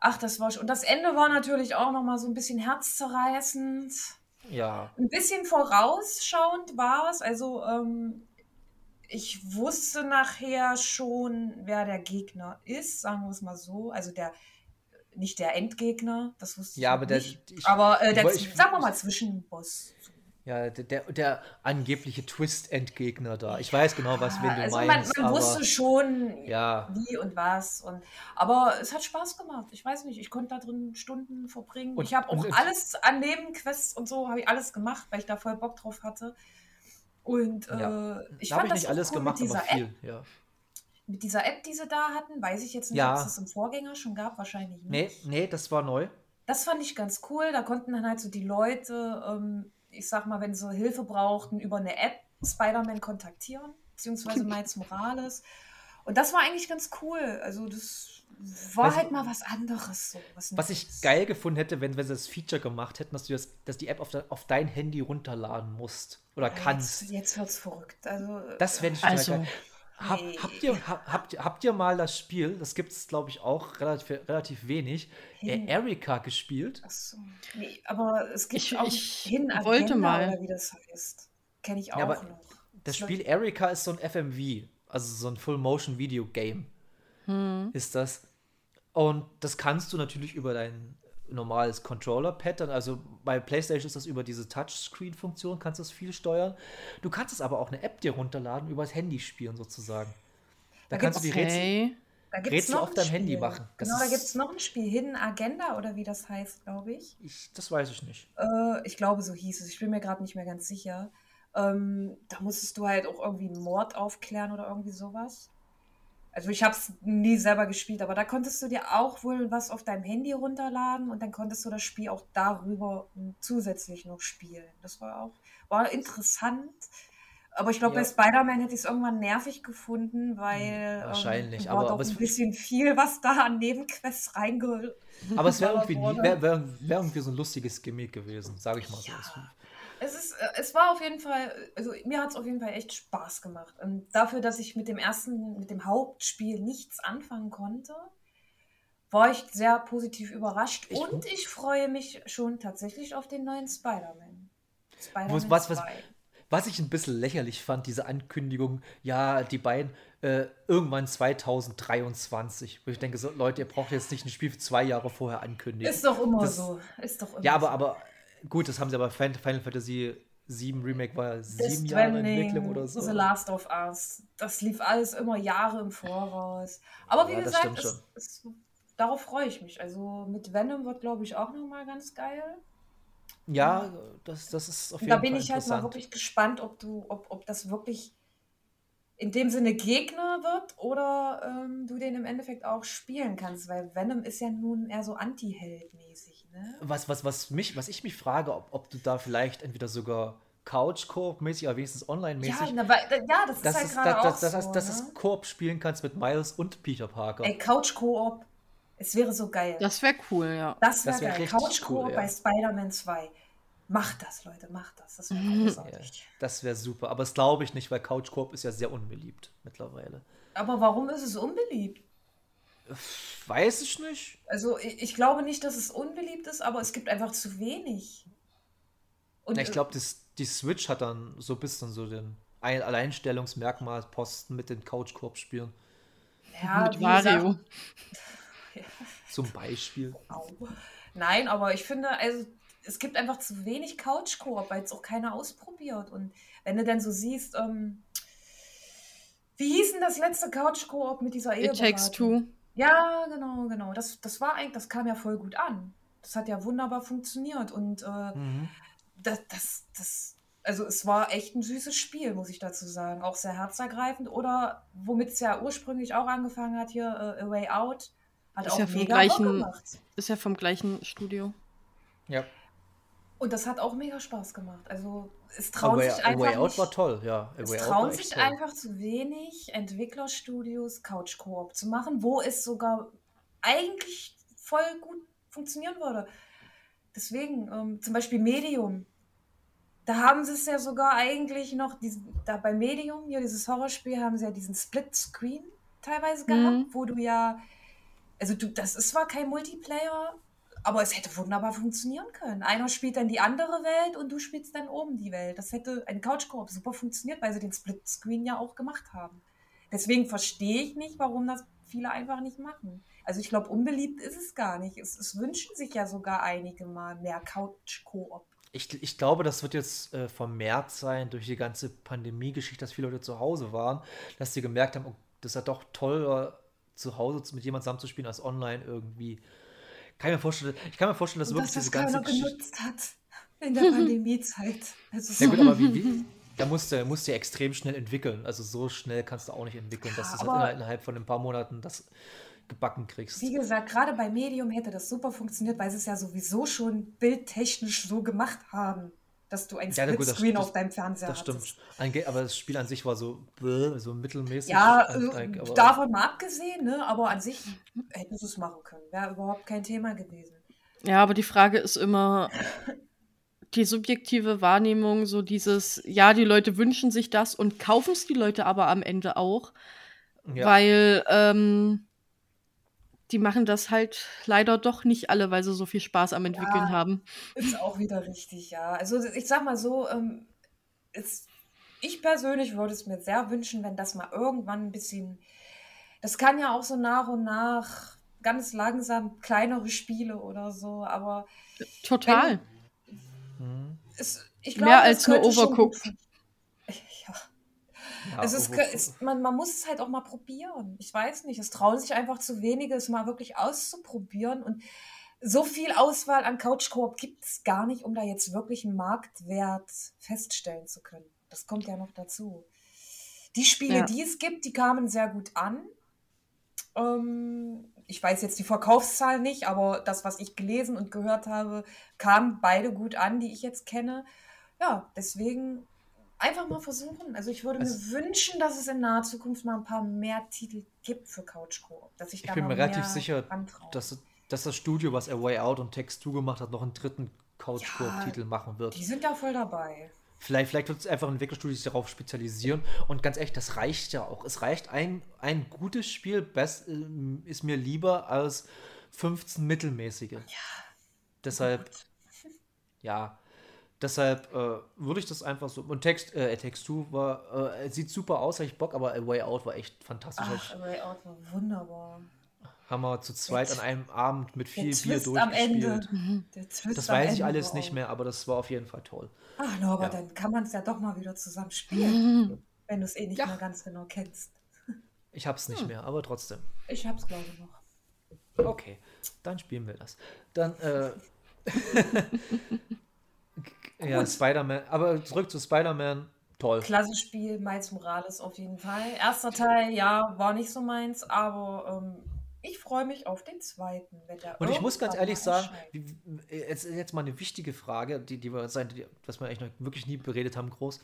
ach, das war schon. Und das Ende war natürlich auch nochmal so ein bisschen herzzerreißend. Ja, Ein bisschen vorausschauend war es. Also, ähm, ich wusste nachher schon, wer der Gegner ist, sagen wir es mal so. Also der, nicht der Endgegner, das wusste Ja, ich aber noch der- nicht. ich- aber äh, der, ich- sagen wir mal, Zwischenboss. Ja, der, der, angebliche Twist-Endgegner da. Ich weiß genau, was wen du also man, meinst, man aber wusste schon, ja, wie und was. Und, aber es hat Spaß gemacht. Ich weiß nicht, ich konnte da drin Stunden verbringen. Und- ich habe auch alles an Nebenquests und so, habe ich alles gemacht, weil ich da voll Bock drauf hatte. Und Ja. äh, ich da habe fand ich das nicht alles cool gemacht, mit dieser aber App. viel, ja. Mit dieser App, die sie da hatten, weiß ich jetzt nicht, Ja. ob es das im Vorgänger schon gab, wahrscheinlich Nee, nicht. nee, das war neu. Das fand ich ganz cool. Da konnten dann halt so die Leute, ähm, ich sag mal, wenn sie Hilfe brauchten, über eine App Spider-Man kontaktieren, beziehungsweise (laughs) Miles Morales. Und das war eigentlich ganz cool. Also das war Also- halt mal was anderes. So, was Was ich geil gefunden hätte, wenn, wenn sie das Feature gemacht hätten, dass du das, dass die App auf, de, auf dein Handy runterladen musst oder Ja, kannst. Jetzt, jetzt wird's verrückt. Also, Das wäre ich total Also, geil. Hab, Nee. habt, ihr, ha, habt, habt ihr mal das Spiel, das gibt es glaube ich auch relativ, relativ wenig, äh, Hin. Erika gespielt? Ach so. nee, aber es gibt Ich- auch ich hin wollte mal. oder wie das heißt. Kenne ich auch Ja, aber noch. Das Spiel Erika ist so ein FMV, also so ein Full-Motion-Video-Game hm. ist das. Und das kannst du natürlich über dein normales Controller-Pad, dann, also bei PlayStation ist das über diese Touchscreen-Funktion, kannst du das viel steuern. Du kannst es aber auch eine App dir runterladen, über das Handy spielen sozusagen. Da Da kannst du die Rätsel, Okay. Da gibt's Rätsel noch auf ein deinem Handy Spiel. machen. Das Genau, da gibt es noch ein Spiel, Hidden Agenda oder wie das heißt, glaube ich. ich, das weiß ich nicht. Äh, ich glaube, so hieß es. Ich bin mir gerade nicht mehr ganz sicher. Ähm, da musstest du halt auch irgendwie einen Mord aufklären oder irgendwie sowas. Also ich habe es nie selber gespielt, aber da konntest du dir auch wohl was auf deinem Handy runterladen und dann konntest du das Spiel auch darüber zusätzlich noch spielen. Das war auch war interessant. Aber ich glaube, Ja. bei Spider-Man hätte ich es irgendwann nervig gefunden, weil wahrscheinlich, ähm, war aber- doch aber es- ein bisschen viel, was da an Nebenquests reinge... Aber es wäre (laughs) irgendwie, wär, wär, wär irgendwie so ein lustiges Gimmick gewesen, sage ich mal so. Es, ist, äh, es war auf jeden Fall, also mir hat es auf jeden Fall echt Spaß gemacht. Und dafür, dass ich mit dem ersten, mit dem Hauptspiel nichts anfangen konnte, war ich sehr positiv überrascht. Ich- und ich freue mich schon tatsächlich auf den neuen Spider-Man. Spider-Man Was- was- was- 2. Was ich ein bisschen lächerlich fand, diese Ankündigung, ja, die beiden äh, irgendwann 2023. Wo ich denke, so, Leute, ihr braucht jetzt nicht ein Spiel für zwei Jahre vorher ankündigen. Ist doch immer Das- so. Ist doch immer ja, aber, so. aber gut, das haben sie aber Final Fantasy 7 Remake war sieben Jahre Entwicklung oder so. The Last of Us. Das lief alles immer Jahre im Voraus. Aber wie Ja, das gesagt, es, es, darauf freue ich mich. Also mit Venom wird, glaube ich, auch nochmal ganz geil. Ja, das, das ist auf jeden da Fall bin ich halt mal wirklich gespannt, ob du, ob, ob das wirklich in dem Sinne Gegner wird oder ähm, du den im Endeffekt auch spielen kannst, weil Venom ist ja nun eher so Anti-Held-mäßig, ne? Was, was, was, mich, was ich mich frage, ob, ob du da vielleicht entweder sogar Couch-Koop-mäßig oder wenigstens online-mäßig, Ja, ja, das ist dass halt es, gerade dass, auch dass, so, dass ne? es Koop spielen kannst mit Miles und Peter Parker. Ey, Couch-Koop, es wäre so geil. Das wäre cool, ja. Das wäre Das wär geil. richtig Couch-Koop cool, ja. bei Spider-Man 2. Macht das, Leute, macht das. Das wäre Mhm. Ja, großartig. das wäre super. Aber das glaube ich nicht, weil Couch-Koop ist ja sehr unbeliebt mittlerweile. Aber warum ist es unbeliebt? Weiß ich nicht. Also ich, ich glaube nicht, dass es unbeliebt ist, aber es gibt einfach zu wenig. Und Ja, ich glaube, die Switch hat dann so ein bisschen so den Ein- Alleinstellungsmerkmal Posten mit den Couch-Koop-Spielen. äh, ja, Mit wie Mario. gesagt, (laughs) Zum Beispiel. au. Nein, aber ich finde, also es gibt einfach zu wenig Couch-Koop, weil es auch keiner ausprobiert. Und wenn du dann so siehst, ähm, wie hieß denn das letzte Couch-Koop mit dieser It Takes Eheberatung? Two. Ja, genau, genau. Das, das war eigentlich, das kam ja voll gut an. Das hat ja wunderbar funktioniert. Und äh, Mhm. das, das, das, also es war echt ein süßes Spiel, muss ich dazu sagen. Auch sehr herzergreifend. Oder womit es ja ursprünglich auch angefangen hat, hier äh, A Way Out, hat Ist auch ja vom mega gleichen- Bock gemacht. Ist ja vom gleichen Studio. Ja. Und das hat auch mega Spaß gemacht. Also es trauen Way, sich einfach Way Out nicht, war toll, ja. Es trauen sich toll. einfach zu wenig Entwicklerstudios Couch-Koop zu machen, wo es sogar eigentlich voll gut funktionieren würde. Deswegen, ähm, zum Beispiel Medium. Da haben sie es ja sogar eigentlich noch, diesen, da bei Medium, hier dieses Horrorspiel, haben sie ja diesen Split-Screen teilweise gehabt, Mhm. wo du ja, also du, das ist zwar kein Multiplayer, aber es hätte wunderbar funktionieren können. Einer spielt dann die andere Welt und du spielst dann oben die Welt. Das hätte ein Couch-Koop super funktioniert, weil sie den Split-Screen ja auch gemacht haben. Deswegen verstehe ich nicht, warum das viele einfach nicht machen. Also ich glaube, unbeliebt ist es gar nicht. Es, es wünschen sich ja sogar einige mal mehr Couch-Koop. Ich, ich glaube, das wird jetzt äh, vermehrt sein durch die ganze Pandemie-Geschichte, dass viele Leute zu Hause waren, dass sie gemerkt haben, oh, das ist ja doch toll, äh, zu Hause mit jemandem zusammenzuspielen als online irgendwie. Kann ich mir vorstellen, ich kann mir vorstellen, dass Und wirklich dass diese das ganze Geschichte. genutzt hat in der (laughs) Pandemiezeit. Also Ja so- gut, aber wie, wie, da musst du, musst du ja extrem schnell entwickeln. Also so schnell kannst du auch nicht entwickeln, dass Ja, du halt innerhalb von ein paar Monaten das gebacken kriegst. Wie gesagt, gerade bei Medium hätte das super funktioniert, weil sie es ja sowieso schon bildtechnisch so gemacht haben, dass du ein Ja, gut, das- Splitscreen das- auf deinem Fernseher Das stimmt. hattest. Ange- Aber das Spiel an sich war so, so mittelmäßig. Ja, aber- davon mal abgesehen, ne? aber an sich hätten sie es machen können. Wäre überhaupt kein Thema gewesen. Ja, aber die Frage ist immer die subjektive Wahrnehmung, so dieses, ja, die Leute wünschen sich das und kaufen es die Leute aber am Ende auch, ja. weil ähm, die machen das halt leider doch nicht alle, weil sie so viel Spaß am Entwickeln Ja. haben. Ist auch wieder richtig, ja. Also ich sag mal so, ähm, ist, ich persönlich würde es mir sehr wünschen, wenn das mal irgendwann ein bisschen, das kann ja auch so nach und nach ganz langsam kleinere Spiele oder so, aber Total. Hm. es, ich Mehr glaube, als nur schon gut Overcooked. fun- Ja. Ja, Also es, Overcooked- kö- es, man, man muss es halt auch mal probieren. Ich weiß nicht, es trauen sich einfach zu wenige, es mal wirklich auszuprobieren. Und so viel Auswahl an Couch-Koop gibt es gar nicht, um da jetzt wirklich einen Marktwert feststellen zu können. Das kommt ja noch dazu. Die Spiele, Ja. die es gibt, die kamen sehr gut an. Ähm, ich weiß jetzt die Verkaufszahl nicht, aber das, was ich gelesen und gehört habe, kamen beide gut an, die ich jetzt kenne. Ja, deswegen einfach mal versuchen. Also ich würde Also- mir wünschen, dass es in naher Zukunft mal ein paar mehr Titel gibt für Couch. Dass ich, Ich da bin mir relativ sicher, dass, dass das Studio, was A Way Out und Text 2 gemacht hat, noch einen dritten Couch-Titel machen wird. Die sind ja voll dabei. Vielleicht, vielleicht wird es einfach ein Entwicklerstudio sich darauf spezialisieren. Und ganz ehrlich, das reicht ja auch. Es reicht ein, ein gutes Spiel, best, ähm, ist mir lieber als 15 mittelmäßige. Ja. Deshalb, ja, deshalb äh, würde ich das einfach so. Und Text, äh, Text 2 war, äh, sieht super aus, habe ich Bock, aber A Way Out war echt fantastisch. Ach, A Way Out war wunderbar. Haben wir zu zweit Der an einem Abend mit viel Der Bier Twist am Ende. durchgespielt. Mhm. Das weiß ich alles nicht mehr, aber das war auf jeden Fall toll. Ach, Norbert, Ja. dann kann man es ja doch mal wieder zusammen spielen, (laughs) wenn du es eh nicht Ja. mehr ganz genau kennst. (laughs) Ich hab's nicht mehr, aber trotzdem. Ich hab's, glaube ich, noch. Okay, dann spielen wir das. Dann, äh. (laughs) ja. Spider-Man. Aber zurück zu Spider-Man. Toll. Klasse Spiel, Miles Morales auf jeden Fall. Erster Teil, ja, war nicht so meins, aber ähm, ich freue mich auf den zweiten. Wenn der Und ich muss ganz ehrlich sagen, wie, jetzt, jetzt mal eine wichtige Frage, die, die wir seit, die, was wir eigentlich noch wirklich nie beredet haben, groß.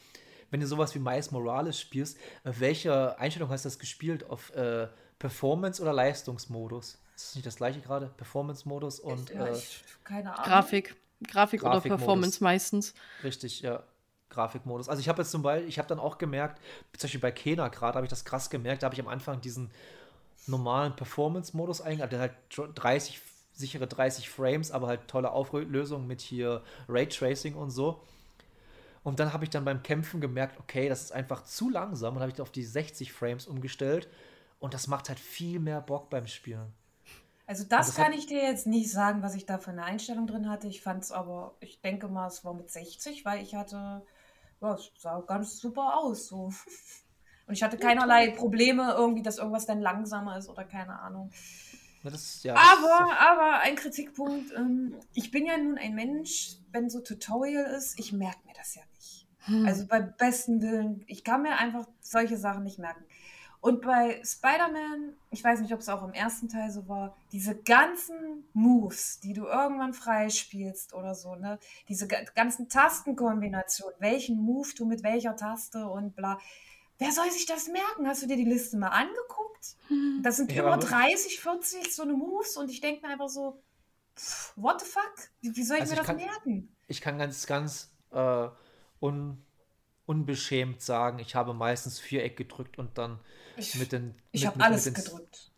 Wenn du sowas wie Miles Morales spielst, äh, welche Einstellung hast du das gespielt? Auf äh, Performance oder Leistungsmodus? Ist das nicht das gleiche gerade? Performance-Modus und ja, äh, ich, keine Ahnung. Grafik. Grafik oder. Performance meistens. richtig, ja. Grafikmodus. Also ich habe jetzt zum Beispiel, ich habe dann auch gemerkt, zum Beispiel bei Kena gerade habe ich das krass gemerkt, da habe ich am Anfang diesen normalen Performance-Modus eingegangen, der halt 30, sichere 30 Frames, aber halt tolle Auflösung mit hier Raytracing und so. Und dann habe ich dann beim Kämpfen gemerkt, okay, das ist einfach zu langsam und habe ich auf die 60 Frames umgestellt und das macht halt viel mehr Bock beim Spielen. Also das, das kann hat- ich dir jetzt nicht sagen, was ich da für eine Einstellung drin hatte. Ich fand es aber, ich denke mal, es war mit 60, weil ich hatte, ja, es sah ganz super aus. So. (laughs) Und ich hatte keinerlei Probleme irgendwie, dass irgendwas dann langsamer ist oder keine Ahnung. Das ja, Aber, aber ein Kritikpunkt, ähm, ich bin ja nun ein Mensch, wenn so Tutorial ist, ich merke mir das ja nicht. Hm. Also bei besten Willen, ich kann mir einfach solche Sachen nicht merken. Und bei Spider-Man, ich weiß nicht, ob es auch im ersten Teil so war, diese ganzen Moves, die du irgendwann freispielst oder so, ne? Diese ga- ganzen Tastenkombinationen, welchen Move du mit welcher Taste und bla. Wer soll sich das merken? Hast du dir die Liste mal angeguckt? Hm. Das sind Ja, über aber- 30, 40 so eine Moves und ich denke mir einfach so, pff, what the fuck? Wie, wie soll ich Also mir ich das kann- merken? ich kann ganz, ganz äh, un, unbeschämt sagen, ich habe meistens Viereck gedrückt und dann Ich, mit den. ich mit- habe alles mit den, gedrückt.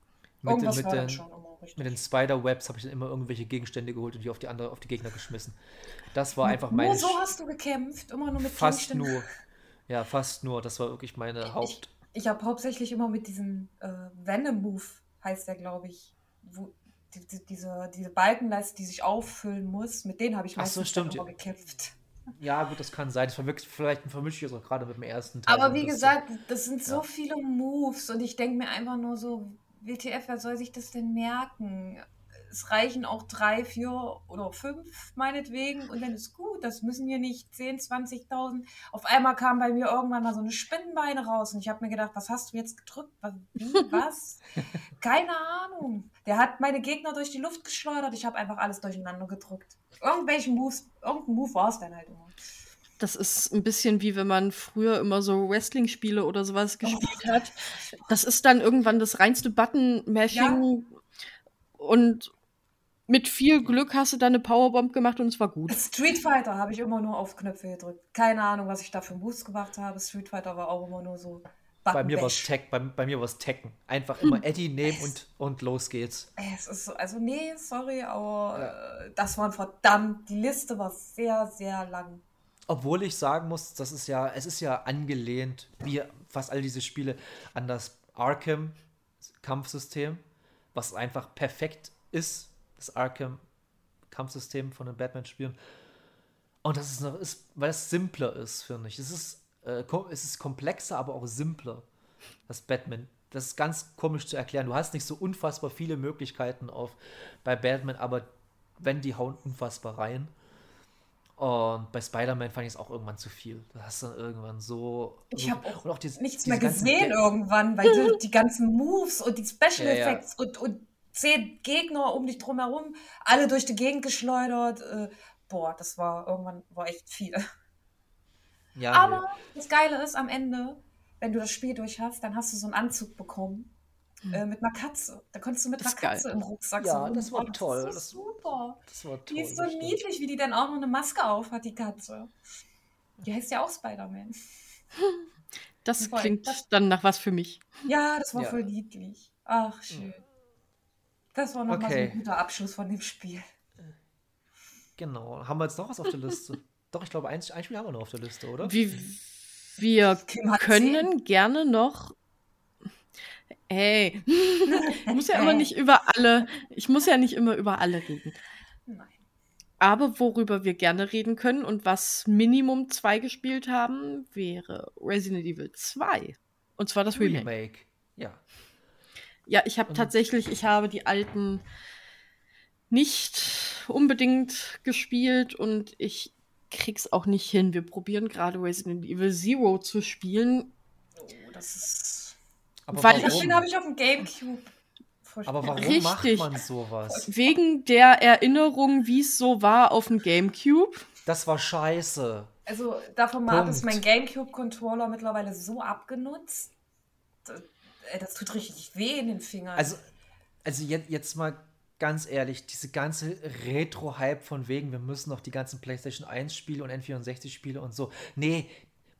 Mit, den, Irgendwas mit, den, schon immer richtig. mit den Spider-Webs habe ich dann immer irgendwelche Gegenstände geholt und die auf die andere, auf die Gegner geschmissen. Das war einfach nur meine. so Sch- hast du gekämpft, immer nur mit fast Gegenständen. nur. Ja, fast nur. Das war wirklich meine Haupt. Ich habe hauptsächlich immer mit diesem äh, Venom-Move, heißt der, glaube ich, wo die, die, diese, diese Balkenleiste, die sich auffüllen muss, mit denen habe ich so, meistens stimmt. immer gekämpft. Ja, gut, das kann sein. Das verwirkt, vielleicht vermische ich es auch gerade mit dem ersten Teil. Aber wie gesagt, das sind so Ja. viele Moves und ich denke mir einfach nur so, WTF, wer soll sich das denn merken? Es reichen auch drei, vier oder fünf meinetwegen und dann ist gut. Das müssen hier nicht 10, 20.000. Auf einmal kam bei mir irgendwann mal so eine Spinnenbeine raus und ich habe mir gedacht, was hast du jetzt gedrückt? Was, wie, (laughs) was? Keine Ahnung. Der hat meine Gegner durch die Luft geschleudert. Ich habe einfach alles durcheinander gedrückt. Irgendwelchen Moves, irgendein Move war es dann halt immer. Das ist ein bisschen wie wenn man früher immer so Wrestling-Spiele oder sowas gespielt hat. Das ist dann irgendwann das reinste Button-Mashing und mit viel Glück hast du dann eine Powerbomb gemacht und es war gut. Street Fighter habe ich immer nur auf Knöpfe gedrückt. Keine Ahnung, was ich da für Moves gemacht habe. Street Fighter war auch immer nur so Bei mir war es. Tech, bei, bei mir war es Tekken. Einfach immer Eddie nehmen und, und los geht's. Es ist so, also nee, sorry, aber äh, das waren verdammt, die Liste war sehr, sehr lang. Obwohl ich sagen muss, das ist ja, es ist ja angelehnt, wie fast all diese Spiele, an das Arkham-Kampfsystem, was einfach perfekt ist, das Arkham-Kampfsystem von den Batman-Spielen. Und das ist, noch, ist, weil es simpler ist, finde ich. Es ist, äh, es ist komplexer, aber auch simpler, das Batman. Das ist ganz komisch zu erklären. Du hast nicht so unfassbar viele Möglichkeiten auf, bei Batman, aber wenn die hauen unfassbar rein. Und bei Spider-Man fand ich es auch irgendwann zu viel. Da hast du dann irgendwann so. Ich habe auch und diese- nichts diese mehr gesehen irgendwann, weil die, die ganzen Moves und die Special Ja, ja. Effects und, und zehn Gegner um dich drumherum, alle durch die Gegend geschleudert. Äh, boah, das war irgendwann war echt viel. (laughs) Ja, Aber nee. das Geile ist, am Ende, wenn du das Spiel durch hast, dann hast du so einen Anzug bekommen. Äh, mit einer Katze. Da konntest du mit Hm. Einer ist geil. Katze im Rucksack Ja, so das war rumfahren. toll. Das ist so super. das war toll. Die ist so stimmt. niedlich, wie die dann auch noch eine Maske auf hat, die Katze. Die heißt ja auch Spider-Man. Das Voll. klingt Das- dann nach was für mich. Ja, das war Ja. voll niedlich. Ach, schön. Das war nochmal so Okay. ein guter Abschluss von dem Spiel. Genau. Haben wir jetzt noch was auf der Liste? (laughs) Doch, ich glaube, ein, ein Spiel haben wir noch auf der Liste, oder? Wie wir können gerne noch. Ey, ich (laughs) muss ja immer nicht über alle, ich muss ja nicht immer über alle reden. Nein. Aber worüber wir gerne reden können und was Minimum 2 gespielt haben, wäre Resident Evil 2. Und zwar das Remake. Remake. Ja. Ja, ich habe Und- tatsächlich, ich habe die alten nicht unbedingt gespielt und ich krieg's auch nicht hin. Wir probieren gerade Resident Evil Zero zu spielen. Oh, das ist. Aber Weil Das ich- habe ich auf dem Gamecube. Aber warum Richtig. macht man sowas? Wegen der Erinnerung, wie es so war auf dem Gamecube. Das war scheiße. Also davon mal ist mein Gamecube-Controller mittlerweile so abgenutzt. Das, ey, das tut richtig weh in den Fingern. Also, also jetzt, jetzt mal ganz ehrlich, diese ganze Retro-Hype von wegen, wir müssen noch die ganzen PlayStation 1-Spiele und N64-Spiele und so. Nee,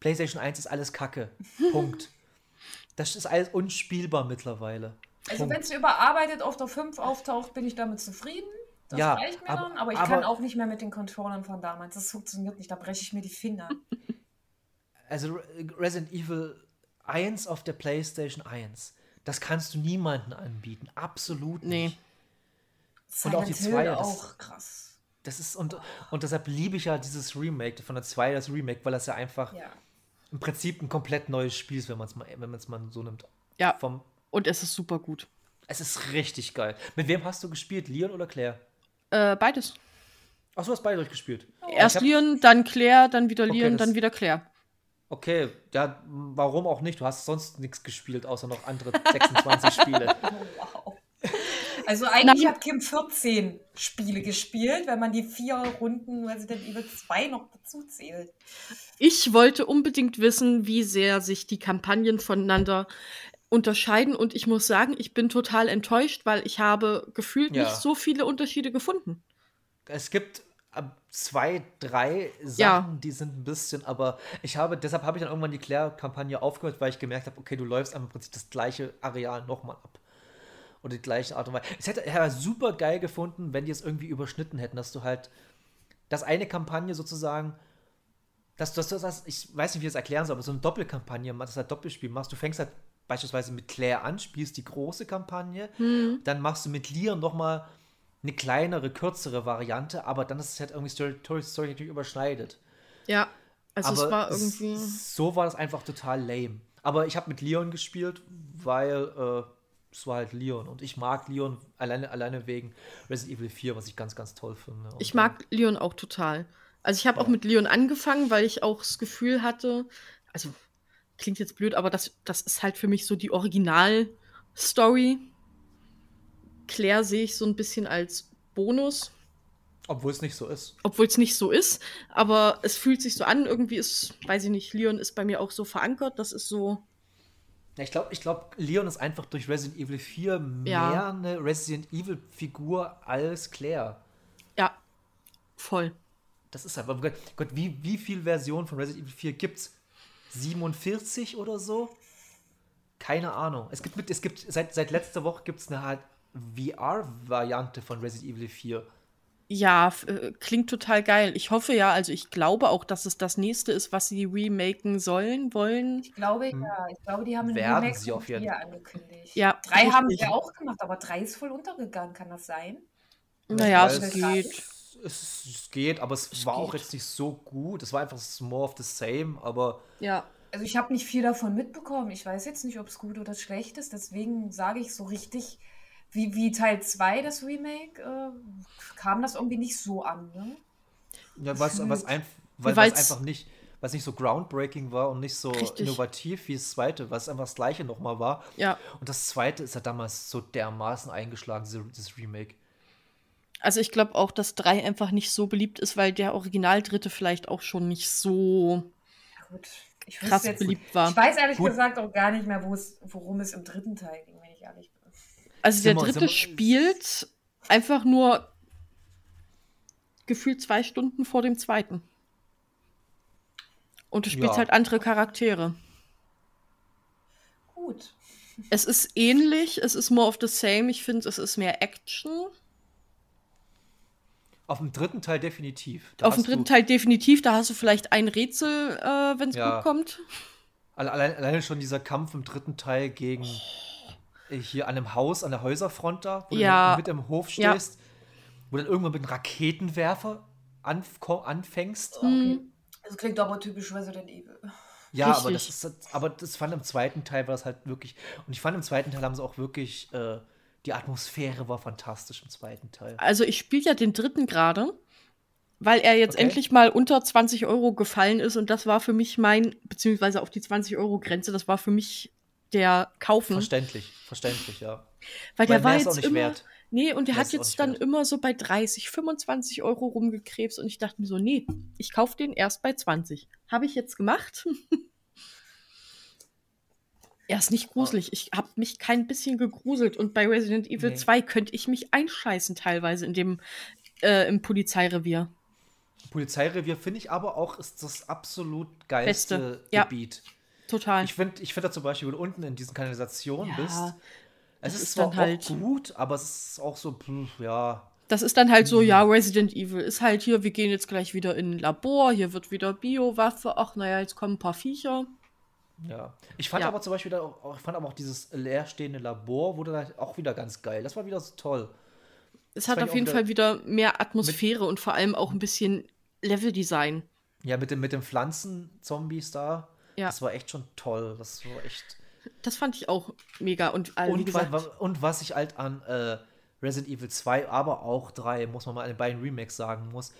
PlayStation 1 ist alles Kacke. (laughs) Punkt. Das ist alles unspielbar mittlerweile. Also wenn es überarbeitet auf der 5 auftaucht, bin ich damit zufrieden. Das Ja, reicht mir aber- dann, aber ich aber- kann auch nicht mehr mit den Controllern von damals. Das funktioniert nicht, da breche ich mir die Finger. (laughs) Also Re- Resident Evil 1 auf der PlayStation 1, das kannst du niemandem anbieten. Absolut Nee. nicht. Und auch die Silent zwei, Hill das- auch krass. Das ist, und, und deshalb liebe ich ja dieses Remake von der 2, das Remake, weil das ja einfach Ja. im Prinzip ein komplett neues Spiel ist, wenn man es mal, wenn man es mal so nimmt. Ja, Vom, und es ist super gut. es ist richtig geil. Mit wem hast du gespielt? Leon oder Claire? Äh, beides. Ach, du hast beide durchgespielt. Erst hab- Leon, dann Claire, dann wieder Okay, Leon, das- dann wieder Claire. Okay, ja, warum auch nicht? Du hast sonst nichts gespielt, außer noch andere 26 Spiele. (laughs) Wow. Also eigentlich Nein. hat Kim 14 Spiele gespielt, wenn man die vier Runden Resident Evil 2 noch dazu zählt. Ich wollte unbedingt wissen, wie sehr sich die Kampagnen voneinander unterscheiden und ich muss sagen, ich bin total enttäuscht, weil ich habe gefühlt Ja. nicht so viele Unterschiede gefunden. Es gibt zwei, drei Sachen, Ja. die sind ein bisschen, aber ich habe, deshalb habe ich dann irgendwann die Claire-Kampagne aufgehört, weil ich gemerkt habe, okay, du läufst im Prinzip das gleiche Areal nochmal ab. Oder die gleiche Art und Weise. Es hätte ja super geil gefunden, wenn die es irgendwie überschnitten hätten, dass du halt, dass eine Kampagne sozusagen, dass, dass du das, ich weiß nicht, wie ich das erklären soll, aber so eine Doppelkampagne, das halt Doppelspiel machst, du fängst halt beispielsweise mit Claire an, spielst die große Kampagne, dann machst du mit Leon nochmal eine kleinere, kürzere Variante, aber dann ist es halt irgendwie Story, Story, Story natürlich überschneidet. Ja, also aber es war irgendwie. so war das einfach total lame. Aber ich habe mit Leon gespielt, weil äh, es war halt Leon und ich mag Leon alleine, alleine wegen Resident Evil 4, was ich ganz, ganz toll finde. Und, Ich mag Leon auch total. Also ich habe auch Ja. mit Leon angefangen, weil ich auch das Gefühl hatte, also klingt jetzt blöd, aber das, das ist halt für mich so die Original-Story. Claire sehe ich so ein bisschen als Bonus, Obwohl es nicht so ist. obwohl es nicht so ist, aber es fühlt sich so an, irgendwie ist, weiß ich nicht, Leon ist bei mir auch so verankert, das ist so, Ja, ich glaube, ich glaub, Leon ist einfach durch Resident Evil 4 Ja. mehr eine Resident Evil-Figur als Claire. ja, voll. Das ist einfach, Gott, Gott wie, wie viele Versionen von Resident Evil 4 gibt's? 47 oder so? Keine Ahnung. Es gibt, mit, es gibt seit, seit letzter Woche gibt es eine halt VR-Variante von Resident Evil 4. Ja, äh, klingt total geil. Ich hoffe ja, also ich glaube auch, dass es das nächste ist, was sie remaken sollen, wollen. Ich glaube, ja, ich glaube, die haben einen Werden Remake sie von auf jeden angekündigt. Ja, Drei haben richtig. sie auch gemacht, aber drei ist voll untergegangen, kann das sein? Naja, es es- geht. Es, es geht, aber es, Es war auch geht. jetzt nicht so gut. Es war einfach more of the same, aber Ja. Also ich habe nicht viel davon mitbekommen. Ich weiß jetzt nicht, ob es gut oder schlecht ist. Deswegen sage ich so richtig, wie, wie Teil 2 das Remake, äh, kam das irgendwie nicht so an. Ne? ja, was, was, ein, weil, Weil's- was einfach nicht, was nicht so groundbreaking war und nicht so Richtig. innovativ wie das zweite, was einfach das gleiche nochmal war. Ja. Und das zweite ist ja damals so dermaßen eingeschlagen, diese, dieses Remake. Also ich glaube auch, dass 3 einfach nicht so beliebt ist, weil der Original dritte vielleicht auch schon nicht so Ja, gut. Ich krass jetzt, beliebt war. Ich weiß ehrlich Gut. gesagt auch gar nicht mehr, wo es, worum es im dritten Teil ging, wenn ich ehrlich bin. Also der dritte wir- spielt einfach nur gefühlt zwei Stunden vor dem zweiten. Und du spielst Ja. halt andere Charaktere. Gut. Es ist ähnlich, es ist more of the same. Ich finde, es ist mehr Action. Auf dem dritten Teil definitiv. Da Auf dem dritten Teil definitiv, da hast du vielleicht ein Rätsel, äh, wenn es Ja. gut kommt. alle- Allein, alleine schon dieser Kampf im dritten Teil gegen hier an einem Haus, an der Häuserfront da, wo Ja. du mit im Hof Ja. stehst, wo du dann irgendwann mit einem Raketenwerfer anf anfängst. Okay. Das klingt aber typisch Resident Evil. Ja, aber das Richtig. ist halt- aber das fand im zweiten Teil war das halt wirklich und ich fand im zweiten Teil haben sie auch wirklich äh, die Atmosphäre war fantastisch im zweiten Teil. Also ich spiele ja den dritten gerade, weil er jetzt Okay. endlich mal unter 20 Euro gefallen ist und das war für mich mein, beziehungsweise auf die 20 Euro Grenze, das war für mich der Kaufen. Verständlich, verständlich, ja. Weil der war jetzt nicht immer, wert. nee, und der hat jetzt dann wert. immer so bei 30, 25 Euro rumgekrebst und ich dachte mir so, nee, ich kaufe den erst bei 20. Habe ich jetzt gemacht. (laughs) er ist nicht gruselig. Ich habe mich kein bisschen gegruselt und bei Resident Evil Nee. 2 könnte ich mich einscheißen teilweise in dem äh, im Polizeirevier. Polizeirevier finde ich aber auch ist das absolut geilste Beste, ja. Total. Ich finde ich find da zum Beispiel, wenn du unten in diesen Kanalisationen Ja, bist, es ist, ist zwar dann halt- auch gut, aber es ist auch so, pff, ja, Das ist dann halt so, ja, Resident Evil ist halt hier, wir gehen jetzt gleich wieder in ein Labor, hier wird wieder Biowaffe, ach naja, jetzt kommen ein paar Viecher. ja. Ich fand Ja. aber zum Beispiel da auch, ich fand aber auch dieses leerstehende Labor wurde da auch wieder ganz geil. Das war wieder so toll. Es Das hat auf jeden wieder- Fall wieder mehr Atmosphäre und vor allem auch ein bisschen Leveldesign. Ja, mit dem, mit den Pflanzen-Zombies da. Ja. Das war echt schon toll. Das war echt. Das fand ich auch mega. Und, äh, Und, gesagt, und was ich halt an äh, Resident Evil 2, aber auch 3, muss man mal an den beiden Remakes sagen muss,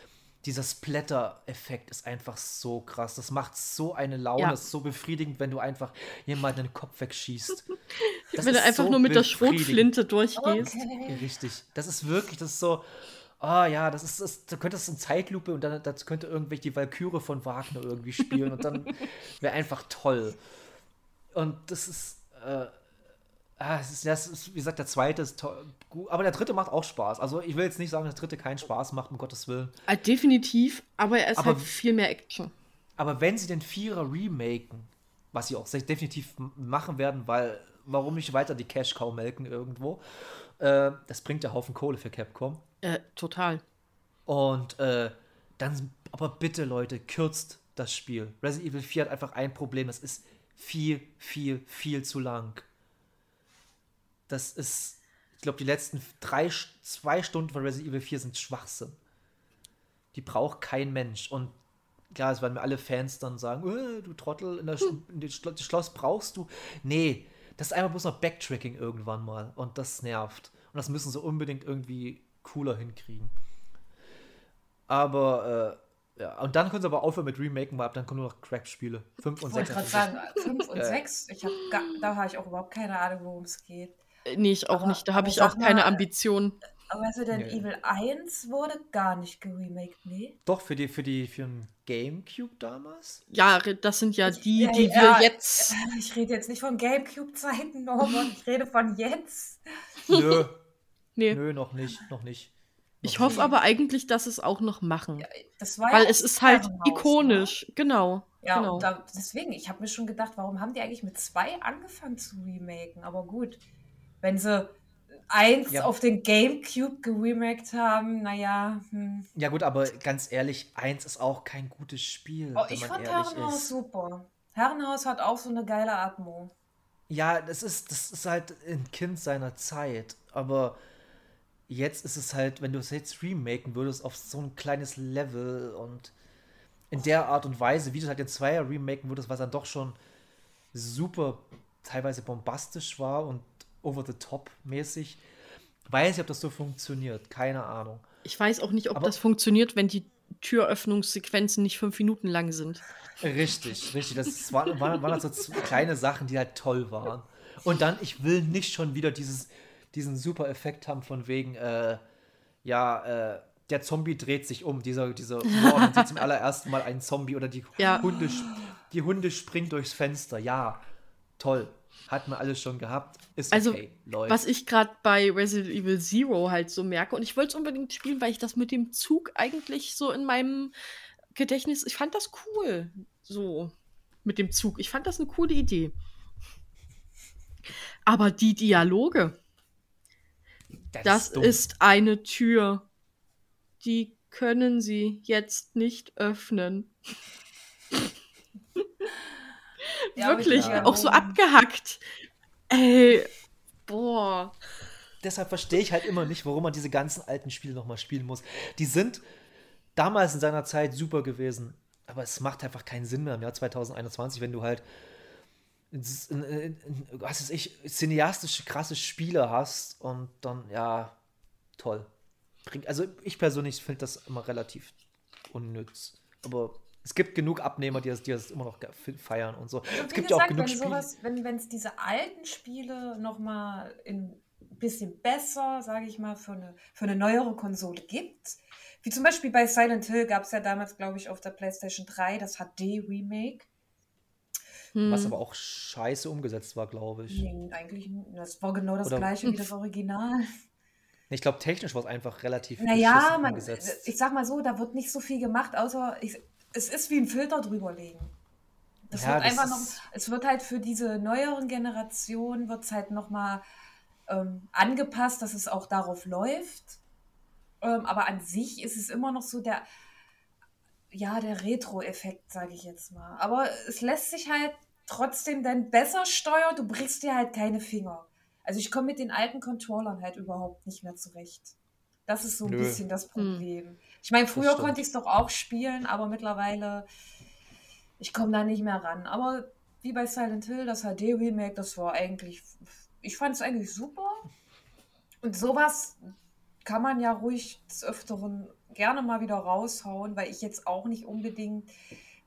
dieser Splatter-Effekt ist einfach so krass. Das macht so eine Laune, Ja. das ist so befriedigend, wenn du einfach jemanden den Kopf wegschießt. (laughs) Wenn du einfach so nur mit der. Schrotflinte durchgehst. Okay. richtig. Das ist wirklich, das ist so. Ah ja, das ist, das, da könnte es in Zeitlupe und dann das könnte irgendwelche die Valkyrie von Wagner irgendwie spielen und dann (laughs) wäre einfach toll. Und das ist, äh, ah, es ist, das ist, wie gesagt, der zweite ist toll, gut, aber der dritte macht auch Spaß. Also ich will jetzt nicht sagen, dass der dritte keinen Spaß macht, um Gottes Willen. Ah, definitiv, aber er ist Aber- halt viel mehr Action. Aber wenn sie den Vierer remaken, was sie auch sehr definitiv machen werden, weil warum nicht weiter die Cash Cow melken irgendwo? Äh, das bringt ja Haufen Kohle für Capcom. Äh, total. Und äh, dann, aber bitte Leute, kürzt das Spiel. Resident Evil 4 hat einfach ein Problem, das ist viel, viel, viel zu lang. Das ist, ich glaube, die letzten drei, zwei Stunden von Resident Evil 4 sind Schwachsinn. Die braucht kein Mensch. Und klar, es werden mir alle Fans dann sagen, äh, du Trottel, in der Sch in das Schloss brauchst du. Nee, das ist einfach bloß noch Backtracking irgendwann mal. Und das nervt. Und das müssen sie unbedingt irgendwie cooler hinkriegen. Aber, äh, ja, und dann können sie aber aufhören mit Remaken, weil ab dann kommen nur noch Crack-Spiele. 5 und Ich wollte 6. gerade sagen, 5 und. (laughs) 6, ich hab ga, da habe ich auch überhaupt keine Ahnung, worum es geht. Äh, Nee, ich auch Aber- nicht. Da habe ich auch keine mal, Ambition. Aber Resident Nee. Evil 1 wurde gar nicht geremaked, nee. Doch, für die, für die, für den Gamecube damals? Ja, das sind ja die, Ja, die ja, wir jetzt. (laughs) Ich rede jetzt nicht von Gamecube-Zeiten, Norman, ich rede von jetzt. Nö, (laughs) Nee. nö, noch nicht, noch nicht. Noch Ich hoffe aber eigentlich, dass es auch noch machen. Das war Weil ja es ist halt ne? ikonisch. Genau. Ja, genau. und da, deswegen, ich habe mir schon gedacht, warum haben die eigentlich mit zwei angefangen zu remaken? Aber gut, wenn sie eins Ja. auf den Gamecube geremaked haben, naja. Hm. Ja, gut, aber ganz ehrlich, eins ist auch kein gutes Spiel, Oh, wenn ich man fand ehrlich Herrenhaus ist. super. Herrenhaus hat auch so eine geile Atmo. Ja, das ist, das ist halt ein Kind seiner Zeit. Aber jetzt ist es halt, wenn du es jetzt remaken würdest auf so ein kleines Level und in der Art und Weise, wie du es halt in Zweier remaken würdest, was dann doch schon super teilweise bombastisch war und over the top mäßig. Weiß nicht, ob das so funktioniert. Keine Ahnung. Ich weiß auch nicht, ob Aber- das funktioniert, wenn die Türöffnungssequenzen nicht fünf Minuten lang sind. Richtig, richtig. Das waren, waren, waren halt so z- kleine Sachen, die halt toll waren. Und dann, ich will nicht schon wieder dieses, diesen super Effekt haben von wegen, äh, ja, äh, der Zombie dreht sich um. Dieser, dieser, (laughs) man sieht zum allerersten Mal einen Zombie oder die Ja. Hunde, die Hunde springen durchs Fenster. Ja, toll. Hat man alles schon gehabt. Ist Also, okay, läuft. Was ich gerade bei Resident Evil Zero halt so merke, und ich wollte es unbedingt spielen, weil ich das mit dem Zug eigentlich so in meinem Gedächtnis, ich fand das cool, so mit dem Zug. Ich fand das eine coole Idee. Aber die Dialoge, das dumm. ist eine Tür. Die können Sie jetzt nicht öffnen. (laughs) Ja, Wirklich, die auch so abgehackt. Ey, Boah. Deshalb verstehe ich halt immer nicht, warum man diese ganzen alten Spiele nochmal spielen muss. Die sind damals in seiner Zeit super gewesen, aber es macht einfach keinen Sinn mehr im Jahr 2021, wenn du halt was weiß ich, cineastische, krasse Spiele hast und dann, ja, toll. Also ich persönlich finde das immer relativ unnütz. Aber es gibt genug Abnehmer, die das, die das immer noch feiern und so. Und es gibt gesagt, ja auch genug wenn Spiele. sowas, wenn es diese alten Spiele noch mal ein bisschen besser, sage ich mal, für eine, für eine neuere Konsole gibt, wie zum Beispiel bei Silent Hill gab es ja damals, glaube ich, auf der PlayStation 3 das HD-Remake. Hm. Was aber auch scheiße umgesetzt war, glaube ich. Nee, eigentlich, das war genau das Oder- gleiche wie das Original. Ich glaube, technisch war es einfach relativ Naja, man, umgesetzt. ich sag mal so, da wird nicht so viel gemacht, außer ich, es ist wie ein Filter drüberlegen. Das Ja, wird das einfach noch, es wird halt für diese neueren Generationen wird es halt nochmal ähm, angepasst, dass es auch darauf läuft. Ähm, aber an sich ist es immer noch so der, ja, der Retro-Effekt, sage ich jetzt mal. Aber es lässt sich halt trotzdem dann besser steuern, du brichst dir halt keine Finger. Also ich komme mit den alten Controllern halt überhaupt nicht mehr zurecht. Das ist so ein Nö. bisschen das Problem. Ich meine, früher konnte ich es doch auch spielen, aber mittlerweile, ich komme da nicht mehr ran. Aber wie bei Silent Hill, das HD-Remake, das war eigentlich, ich fand es eigentlich super. Und sowas kann man ja ruhig des Öfteren gerne mal wieder raushauen, weil ich jetzt auch nicht unbedingt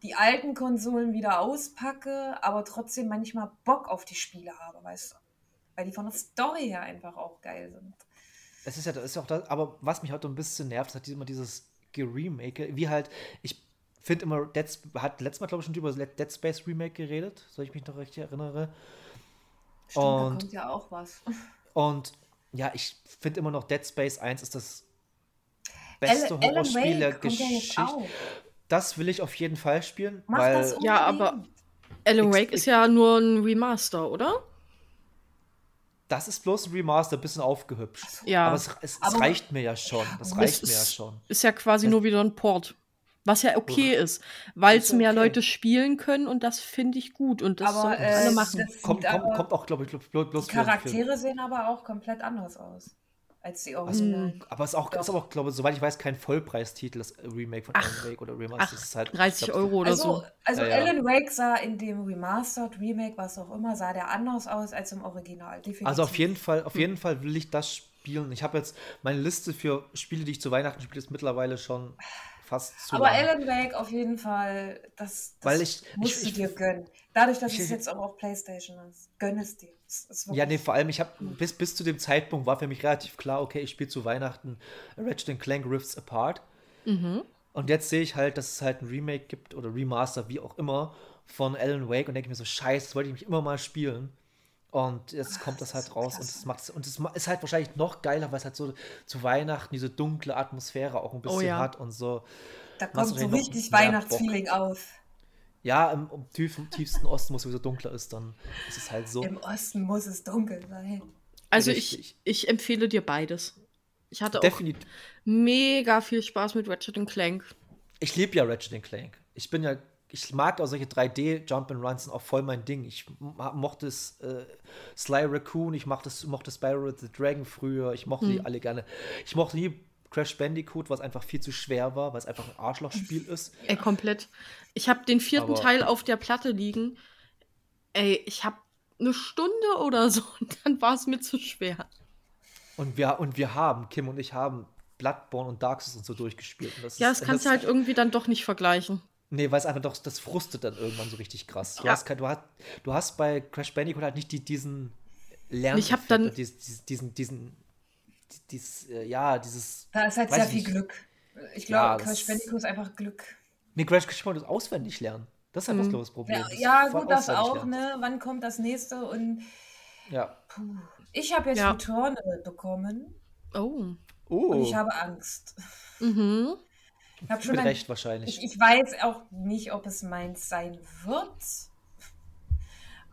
die alten Konsolen wieder auspacke, aber trotzdem manchmal Bock auf die Spiele habe, weißt du? Weil die von der Story her einfach auch geil sind. Es ist ja, das ist ja auch das, aber was mich heute ein bisschen nervt, ist halt immer dieses Geremake, wie halt, ich finde immer, Dead, hat letztes Mal, glaube ich, schon über Dead Space Remake geredet, soll ich mich noch richtig erinnere. Stimmt, da Und- kommt ja auch was. Und ja, ich finde immer noch Dead Space 1 ist das beste Alan- Alan Horrorspiel der Wake kommt ja jetzt Geschichte. auch. Das will ich auf jeden Fall spielen, Mach weil das Ja, aber-. Alan Wake ist ja nur ein Remaster, oder? das ist bloß ein Remaster, ein bisschen aufgehübscht. Ja. Aber es, es, es Aber- reicht mir ja schon. Das reicht mir ja ist- schon. Ist ja quasi nur wieder ein Port. Was ja okay ist, weil es ja mehr okay. Leute spielen können und das finde ich gut und das Aber, sollten äh, alle machen. das- Kommt, kommt, kommt auch, glaube ich, bloß, Die. Charaktere sehen aber auch komplett anders aus als die Originalen. Aber es ist auch, Doch. ist aber auch, glaube ich, soweit ich weiß, kein Vollpreistitel, das Remake von Ach. Alan Wake oder Remaster. Ach, Das ist halt, 30 ich glaub, Euro oder Also, so. also Ja, ja. Alan Wake sah in dem Remastered Remake, was auch immer, sah der anders aus als im Original. Definitiv. Also auf jeden Fall, auf jeden Fall will ich das spielen. Ich habe jetzt meine Liste für Spiele, die ich zu Weihnachten spiele, ist mittlerweile schon fast zu Aber lang. Alan Wake auf jeden Fall, das, das Weil ich- musst ich- du ich- dir gönnen. Dadurch, dass ich- es jetzt auch auf Playstation ist. Gönn es dir. Es ist Ja, nee, vor allem, ich habe bis, bis zu dem Zeitpunkt war für mich relativ klar, okay, ich spiele zu Weihnachten Ratchet Clank Rifts Apart. Mhm. Und jetzt sehe ich halt, dass es halt ein Remake gibt oder Remaster, wie auch immer, von Alan Wake und denke mir so, scheiße, das wollte ich mich immer mal spielen. Und jetzt kommt das das halt raus und das macht und es ist halt wahrscheinlich noch geiler, weil es halt so zu Weihnachten diese dunkle Atmosphäre auch ein bisschen Oh ja. hat und so. da kommt so noch richtig Weihnachtsfeeling auf. Ja, im, im tiefen, tiefsten Osten, wo es sowieso dunkler ist, dann ist es halt so. Im Osten muss es dunkel sein. Also ich, Richtig. ich empfehle dir beides. Ich hatte auch Definitiv. mega viel Spaß mit Ratchet Clank. Ich liebe ja Ratchet Clank. Ich bin ja, ich mag auch solche 3D-Jump-and-Runs sind auch voll mein Ding. Ich mo- mochte es äh, Sly Raccoon, ich mochte, es- mochte Spyro the Dragon früher, ich mochte Hm. die alle gerne. Ich mochte nie Crash Bandicoot, was einfach viel zu schwer war, weil es einfach ein Arschlochspiel (laughs) ist. Ey, komplett. Ich habe den vierten Aber- Teil auf der Platte liegen. Ey, ich habe eine Stunde oder so (laughs) und dann war es mir zu schwer. Und wir, und wir haben, Kim und ich haben Bloodborne und Dark Souls und so durchgespielt. Und das Ja, ist- das kannst du das- halt irgendwie dann doch nicht vergleichen. Nee, weil es einfach doch, das frustet dann irgendwann so richtig krass. Du, Ja. hast, du, hast, du hast bei Crash Bandicoot halt nicht die, diesen Lern Ich hab dann- diesen, diesen, diesen, dieses, äh, ja, dieses. Da ist halt sehr ich viel nicht. Glück. Ich Ja, glaube, das- Crash Bandicoot ist einfach Glück. Nee, Crash Bandicoot ist auswendig lernen. Das ist einfach Mhm. das das Problem. Ja, ja gut, das auch, lernen. ne? Wann kommt das nächste? Und Ja. puh. ich habe jetzt Ja. Returnal bekommen Oh. Oh, und ich habe Angst. Mhm. Ich habe schon mit ein, Recht wahrscheinlich. ich, ich weiß auch nicht, ob es meins sein wird.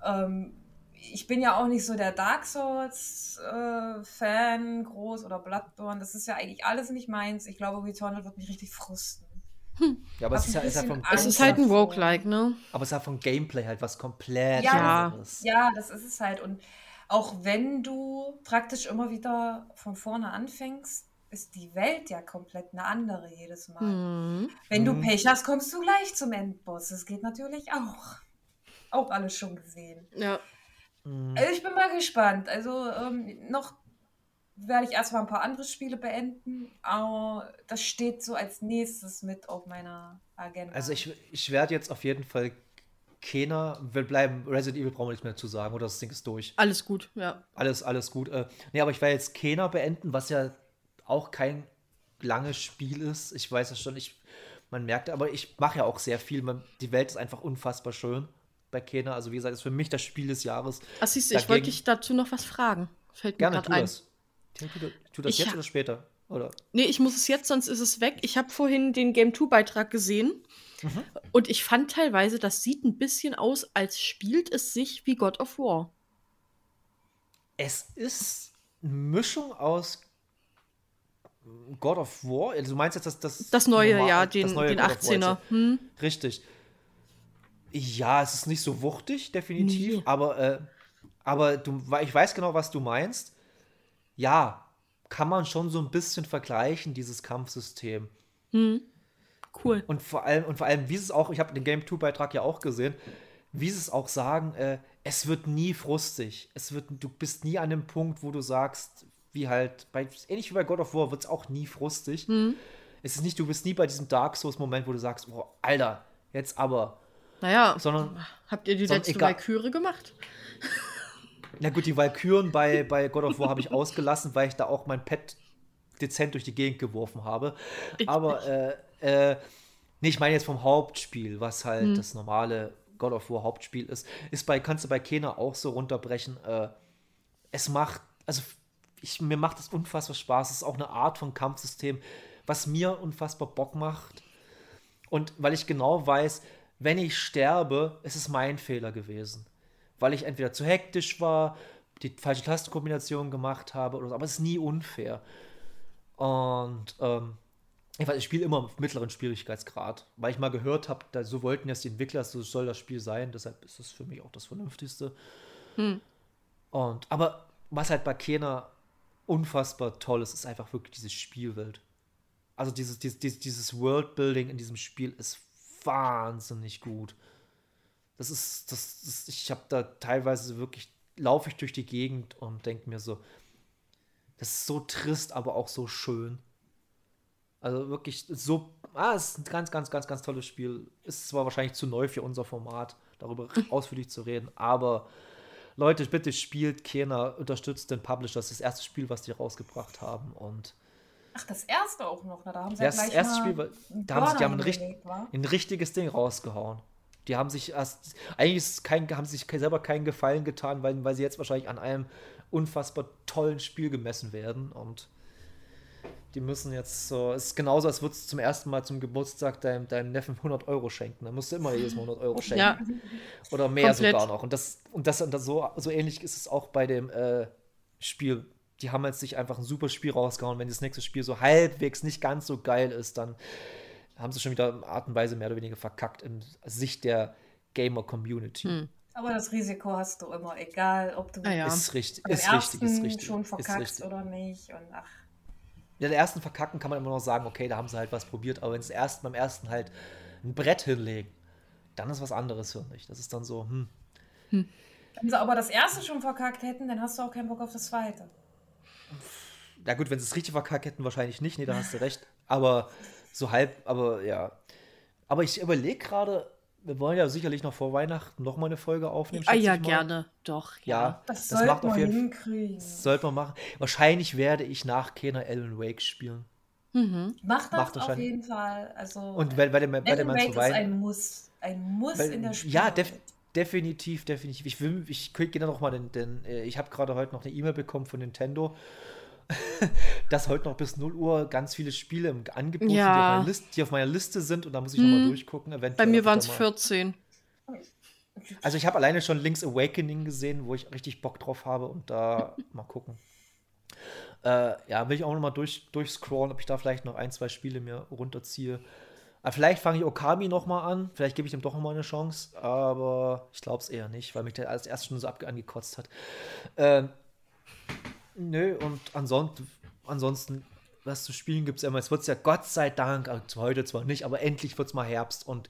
Ähm, ich bin ja auch nicht so der Dark Souls-Fan, groß oder Bloodborne. Das ist ja eigentlich alles nicht meins. Ich glaube, Returnal wird mich richtig frusten. ja, aber es ist ja, ist ja vom, Es ist halt ein. Roguelike, ne? aber es ist ja vom Gameplay halt was komplett Ja. anderes. Ja, das ist es halt. Und auch wenn du praktisch immer wieder von vorne anfängst, ist die Welt ja komplett eine andere jedes Mal. Mhm. Wenn du Mhm. Pech hast, kommst du gleich zum Endboss. Das geht natürlich auch. Auch alles schon gesehen. Ja. Mhm. Also ich bin mal gespannt. Also ähm, noch werde ich erstmal ein paar andere Spiele beenden, aber das steht so als nächstes mit auf meiner Agenda. Also ich, ich werde jetzt auf jeden Fall keiner, wir bleiben, Resident Evil brauchen wir nicht mehr zu sagen, oder das Ding ist durch. Alles gut, ja. Alles, alles gut. Äh, nee, aber ich werde jetzt Kena beenden, was ja auch kein langes Spiel ist. Ich weiß es schon, ich, man merkt, aber ich mache ja auch sehr viel. Man, die Welt ist einfach unfassbar schön bei Kena. Also wie gesagt, ist für mich das Spiel des Jahres. Ach, siehst du, ich wollte dich dazu noch was fragen. Fällt mir Gerne, gerade ein. das. Tu, das Ich jetzt oder später? Oder? Nee, ich muss es jetzt, sonst ist es weg. Ich habe vorhin den Game 2-Beitrag gesehen. Mhm. Und ich fand teilweise, das sieht ein bisschen aus, als spielt es sich wie God of War. Es ist eine Mischung aus God of War. Also du meinst jetzt das das, Das neue, normal- ja, den, neue den God of War jetzt, 18er. Hm? Richtig. Ja, es ist nicht so wuchtig, definitiv, Nee. aber, äh, aber du, ich weiß genau, was du meinst. Ja, kann man schon so ein bisschen vergleichen, dieses Kampfsystem. Hm. Cool. Und vor allem, und vor allem, wie es auch, ich habe den Game 2-Beitrag ja auch gesehen, wie sie es auch sagen, äh, es wird nie frustig. Es wird, du bist nie an dem Punkt, wo du sagst, wie halt, bei, ähnlich wie bei God of War, wird es auch nie frustig. Hm. Es ist nicht, du bist nie bei diesem Dark Souls-Moment, wo du sagst, oh, Alter, jetzt aber. Naja, Sondern, habt ihr die letzte egal- Valkyrie gemacht? (laughs) na gut, die Valkyren bei, bei God of War habe ich ausgelassen, weil ich da auch mein Pet dezent durch die Gegend geworfen habe. Ich Aber, äh, äh, nee, ich meine jetzt vom Hauptspiel, was halt Hm. das normale God of War Hauptspiel ist, ist bei, kannst du bei Kena auch so runterbrechen. Äh, es macht, also ich, mir macht es unfassbar Spaß. Es ist auch eine Art von Kampfsystem, was mir unfassbar Bock macht. Und weil ich genau weiß, wenn ich sterbe, ist es mein Fehler gewesen. Weil ich entweder zu hektisch war, die falsche Tastenkombination gemacht habe oder so. Aber es ist nie unfair. Und ähm, ich, weiß, ich spiele immer auf mittleren Schwierigkeitsgrad, weil ich mal gehört habe, so wollten jetzt die Entwickler, so soll das Spiel sein. Deshalb ist es für mich auch das Vernünftigste. Hm. Und, aber was halt bei Kena unfassbar toll ist, ist einfach wirklich diese Spielwelt. Also dieses, dieses, dieses, Worldbuilding in diesem Spiel ist wahnsinnig gut. Das ist, das, das ich habe da teilweise wirklich, laufe ich durch die Gegend und denke mir so, das ist so trist, aber auch so schön. Also wirklich so, ah, es ist ein ganz, ganz, ganz, ganz tolles Spiel. Ist zwar wahrscheinlich zu neu für unser Format, darüber (laughs) ausführlich zu reden, aber Leute, bitte spielt Kena, unterstützt den Publisher. Das ist das erste Spiel, was die rausgebracht haben. Und Ach, das erste auch noch, ne? Da haben sie das ja gleich erste Spiel, da haben sie, die haben ein, richt, ein richtiges Ding rausgehauen. Die haben sich erst, eigentlich kein, haben sie sich selber keinen Gefallen getan, weil, weil sie jetzt wahrscheinlich an einem unfassbar tollen Spiel gemessen werden. Und die müssen jetzt so, es ist genauso, als würdest du zum ersten Mal zum Geburtstag deinem, deinem Neffen 100 Euro schenken. Dann musst du immer jedes Mal 100 Euro schenken. Ja, Oder mehr Komplett. sogar noch. Und das, und das, und das so, so ähnlich ist es auch bei dem äh, Spiel. Die haben jetzt sich einfach ein super Spiel rausgehauen. Wenn das nächste Spiel so halbwegs nicht ganz so geil ist, dann haben sie schon wieder Art und Weise mehr oder weniger verkackt in Sicht der Gamer-Community. Hm. Aber das Risiko hast du immer, egal ob du Ah ja. Ist richtig, ist richtig, ist ersten richtig. schon ist verkackst richtig. oder nicht. Und ach, Ja, der ersten Verkacken kann man immer noch sagen, okay, da haben sie halt was probiert, aber wenn sie erst beim ersten halt ein Brett hinlegen, dann ist was anderes für mich. Das ist dann so, hm, wenn sie aber das erste schon verkackt hätten, dann hast du auch keinen Bock auf das zweite. Na gut, wenn sie es richtig verkackt hätten, wahrscheinlich nicht. Nee, da hast du recht. Aber so halb, aber ja. Aber ich überlege gerade, wir wollen ja sicherlich noch vor Weihnachten noch mal eine Folge aufnehmen. ah, ja, ich mal. gerne. Doch, ja. Ja, Das, das, sollte macht auf man jeden Fall. hinkriegen. Das sollte man machen. Wahrscheinlich werde ich nach Kena Alan Wake spielen. Mhm. Mach das Macht auf jeden Fall. Also, Und weil, weil, der, weil Mann Wake zu ist Weihnachten. ein Muss. Ein Muss Weil, in der Spiel. ja, def definitiv, definitiv. Ich will, ich gehe noch mal den, den äh, ich habe gerade heute noch eine E-Mail bekommen von Nintendo, (laughs) dass heute noch bis 0 Uhr ganz viele Spiele im Angebot sind, die, auf Ja. meiner Liste, die auf meiner Liste sind und da muss ich Hm. durchgucken. Eventuell, Bei mir waren es mal- 14. Also ich habe alleine schon Link's Awakening gesehen, wo ich richtig Bock drauf habe und da (laughs) mal gucken. Äh, ja, will ich auch noch mal durch, durchscrollen, ob ich da vielleicht noch ein, zwei Spiele mir runterziehe. Aber vielleicht fange ich Okami nochmal an. Vielleicht gebe ich dem doch nochmal eine Chance. Aber ich glaube es eher nicht, weil mich der als erstes schon so ab angekotzt hat. Ähm, nö, und ansonsten, ansonsten was zu spielen gibt es immer. Es wird ja Gott sei Dank, also heute zwar nicht, aber endlich wird es mal Herbst und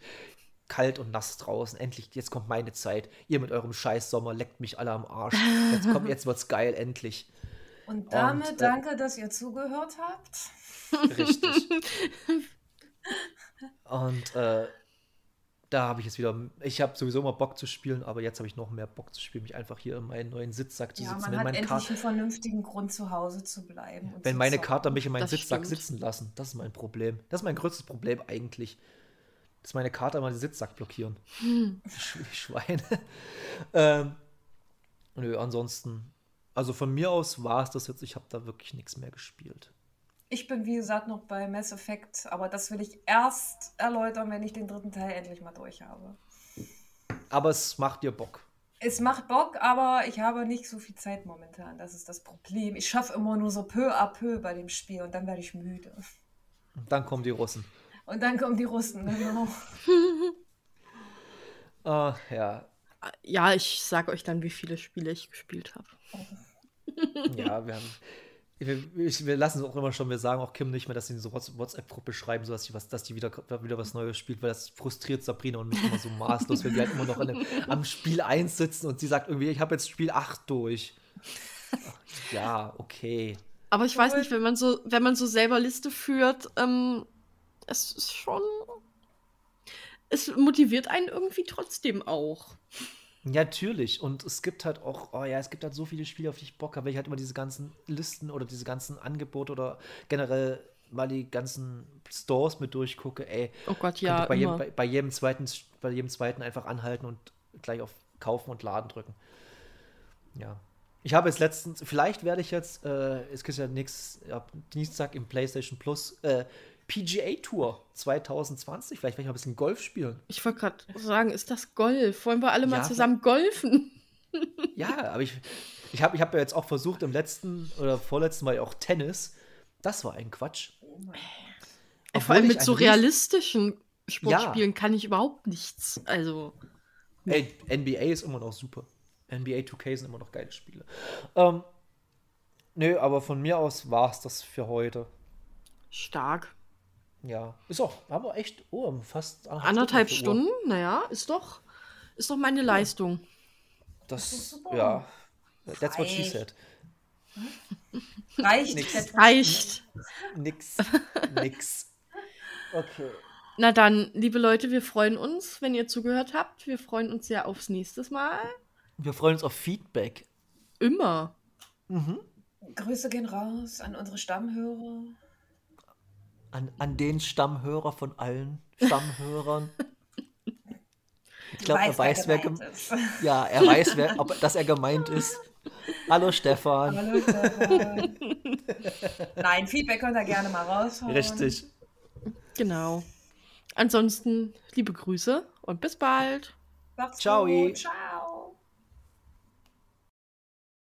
kalt und nass draußen. Endlich, jetzt kommt meine Zeit. Ihr mit eurem scheiß Sommer leckt mich alle am Arsch. Jetzt kommt, jetzt wird's geil, endlich. Und damit und, äh, danke, dass ihr zugehört habt. Richtig. (laughs) und äh, da habe ich jetzt wieder, ich habe sowieso immer Bock zu spielen, aber jetzt habe ich noch mehr Bock zu spielen, mich einfach hier in meinen neuen Sitzsack zu ja, sitzen. Man wenn hat endlich Kart einen vernünftigen Grund zu Hause zu bleiben. wenn meine Kater mich in meinen das Sitzsack stimmt. sitzen lassen, das ist mein Problem. Das ist mein größtes Problem eigentlich. Dass meine Kater mal den Sitzsack blockieren. Hm. (laughs) Schweine. ähm, nö, ansonsten, also von mir aus war es das jetzt, ich habe da wirklich nichts mehr gespielt. Ich bin, wie gesagt, noch bei Mass Effect, aber das will ich erst erläutern, wenn ich den dritten Teil endlich mal durch habe. Aber es macht dir Bock. Es macht Bock, aber ich habe nicht so viel Zeit momentan. Das ist das Problem. Ich schaffe immer nur so peu à peu bei dem Spiel und dann werde ich müde. Und dann kommen die Russen. Und dann kommen die Russen, genau. uh, (laughs) ja. Ja, ich sage euch dann, wie viele Spiele ich gespielt habe. ja, wir haben wir, wir lassen es auch immer schon, wir sagen auch Kim nicht mehr, dass sie in so WhatsApp-Gruppe schreiben, so dass die, was, dass die wieder, wieder was Neues spielt, weil das frustriert Sabrina und mich immer so maßlos, wenn wir halt immer noch dem, am Spiel 1 sitzen und sie sagt irgendwie, ich habe jetzt Spiel 8 durch. ja, okay. Aber ich weiß nicht, wenn man so, wenn man so selber Liste führt, ähm, es ist schon. Es motiviert einen irgendwie trotzdem auch. Ja, natürlich. Und es gibt halt auch, oh ja, es gibt halt so viele Spiele, auf die ich Bock habe, weil ich halt immer diese ganzen Listen oder diese ganzen Angebote oder generell mal die ganzen Stores mit durchgucke, ey. Oh Gott, ja. Bei jedem, bei, bei, jedem zweiten, bei jedem zweiten einfach anhalten und gleich auf Kaufen und Laden drücken. Ja. Ich habe jetzt letztens, vielleicht werde ich jetzt, äh, es gibt ja nichts, ab Dienstag im PlayStation Plus, äh, PGA Tour 2020. Vielleicht werde ich mal ein bisschen Golf spielen. Ich wollte gerade sagen, ist das Golf? Wollen wir alle ja, mal zusammen golfen? ja, aber ich, ich habe ich hab ja jetzt auch versucht, im letzten oder vorletzten Mal auch Tennis. Das war ein Quatsch. Obwohl Vor allem mit so realistischen Sportspielen ja. kann ich überhaupt nichts. Also. Ey, NBA ist immer noch super. NBA 2K sind immer noch geile Spiele. Ähm, nö, aber von mir aus war es das für heute. Stark. Ja, ist auch, aber echt, oh, fast anderthalb Stunden, Stunden naja, ist doch, ist doch meine Leistung. Das, das ja, that's what she said. (laughs) Reicht. Nix. Reicht. Nix. Nix. Okay. Na dann, liebe Leute, wir freuen uns, wenn ihr zugehört habt. Wir freuen uns sehr aufs nächste Mal. Wir freuen uns auf Feedback. Immer. Mhm. Grüße gehen raus an unsere Stammhörer an, an den Stammhörer von allen Stammhörern. Ich glaube, er weiß, wer, gemeint ist. Ja, er weiß, wer, ob, dass er gemeint ist. Hallo Stefan. Hallo Stefan. Nein, Feedback könnt ihr gerne mal raushauen. Richtig. Genau. Ansonsten liebe Grüße und bis bald. Macht's Ciao. Gut. Ciao.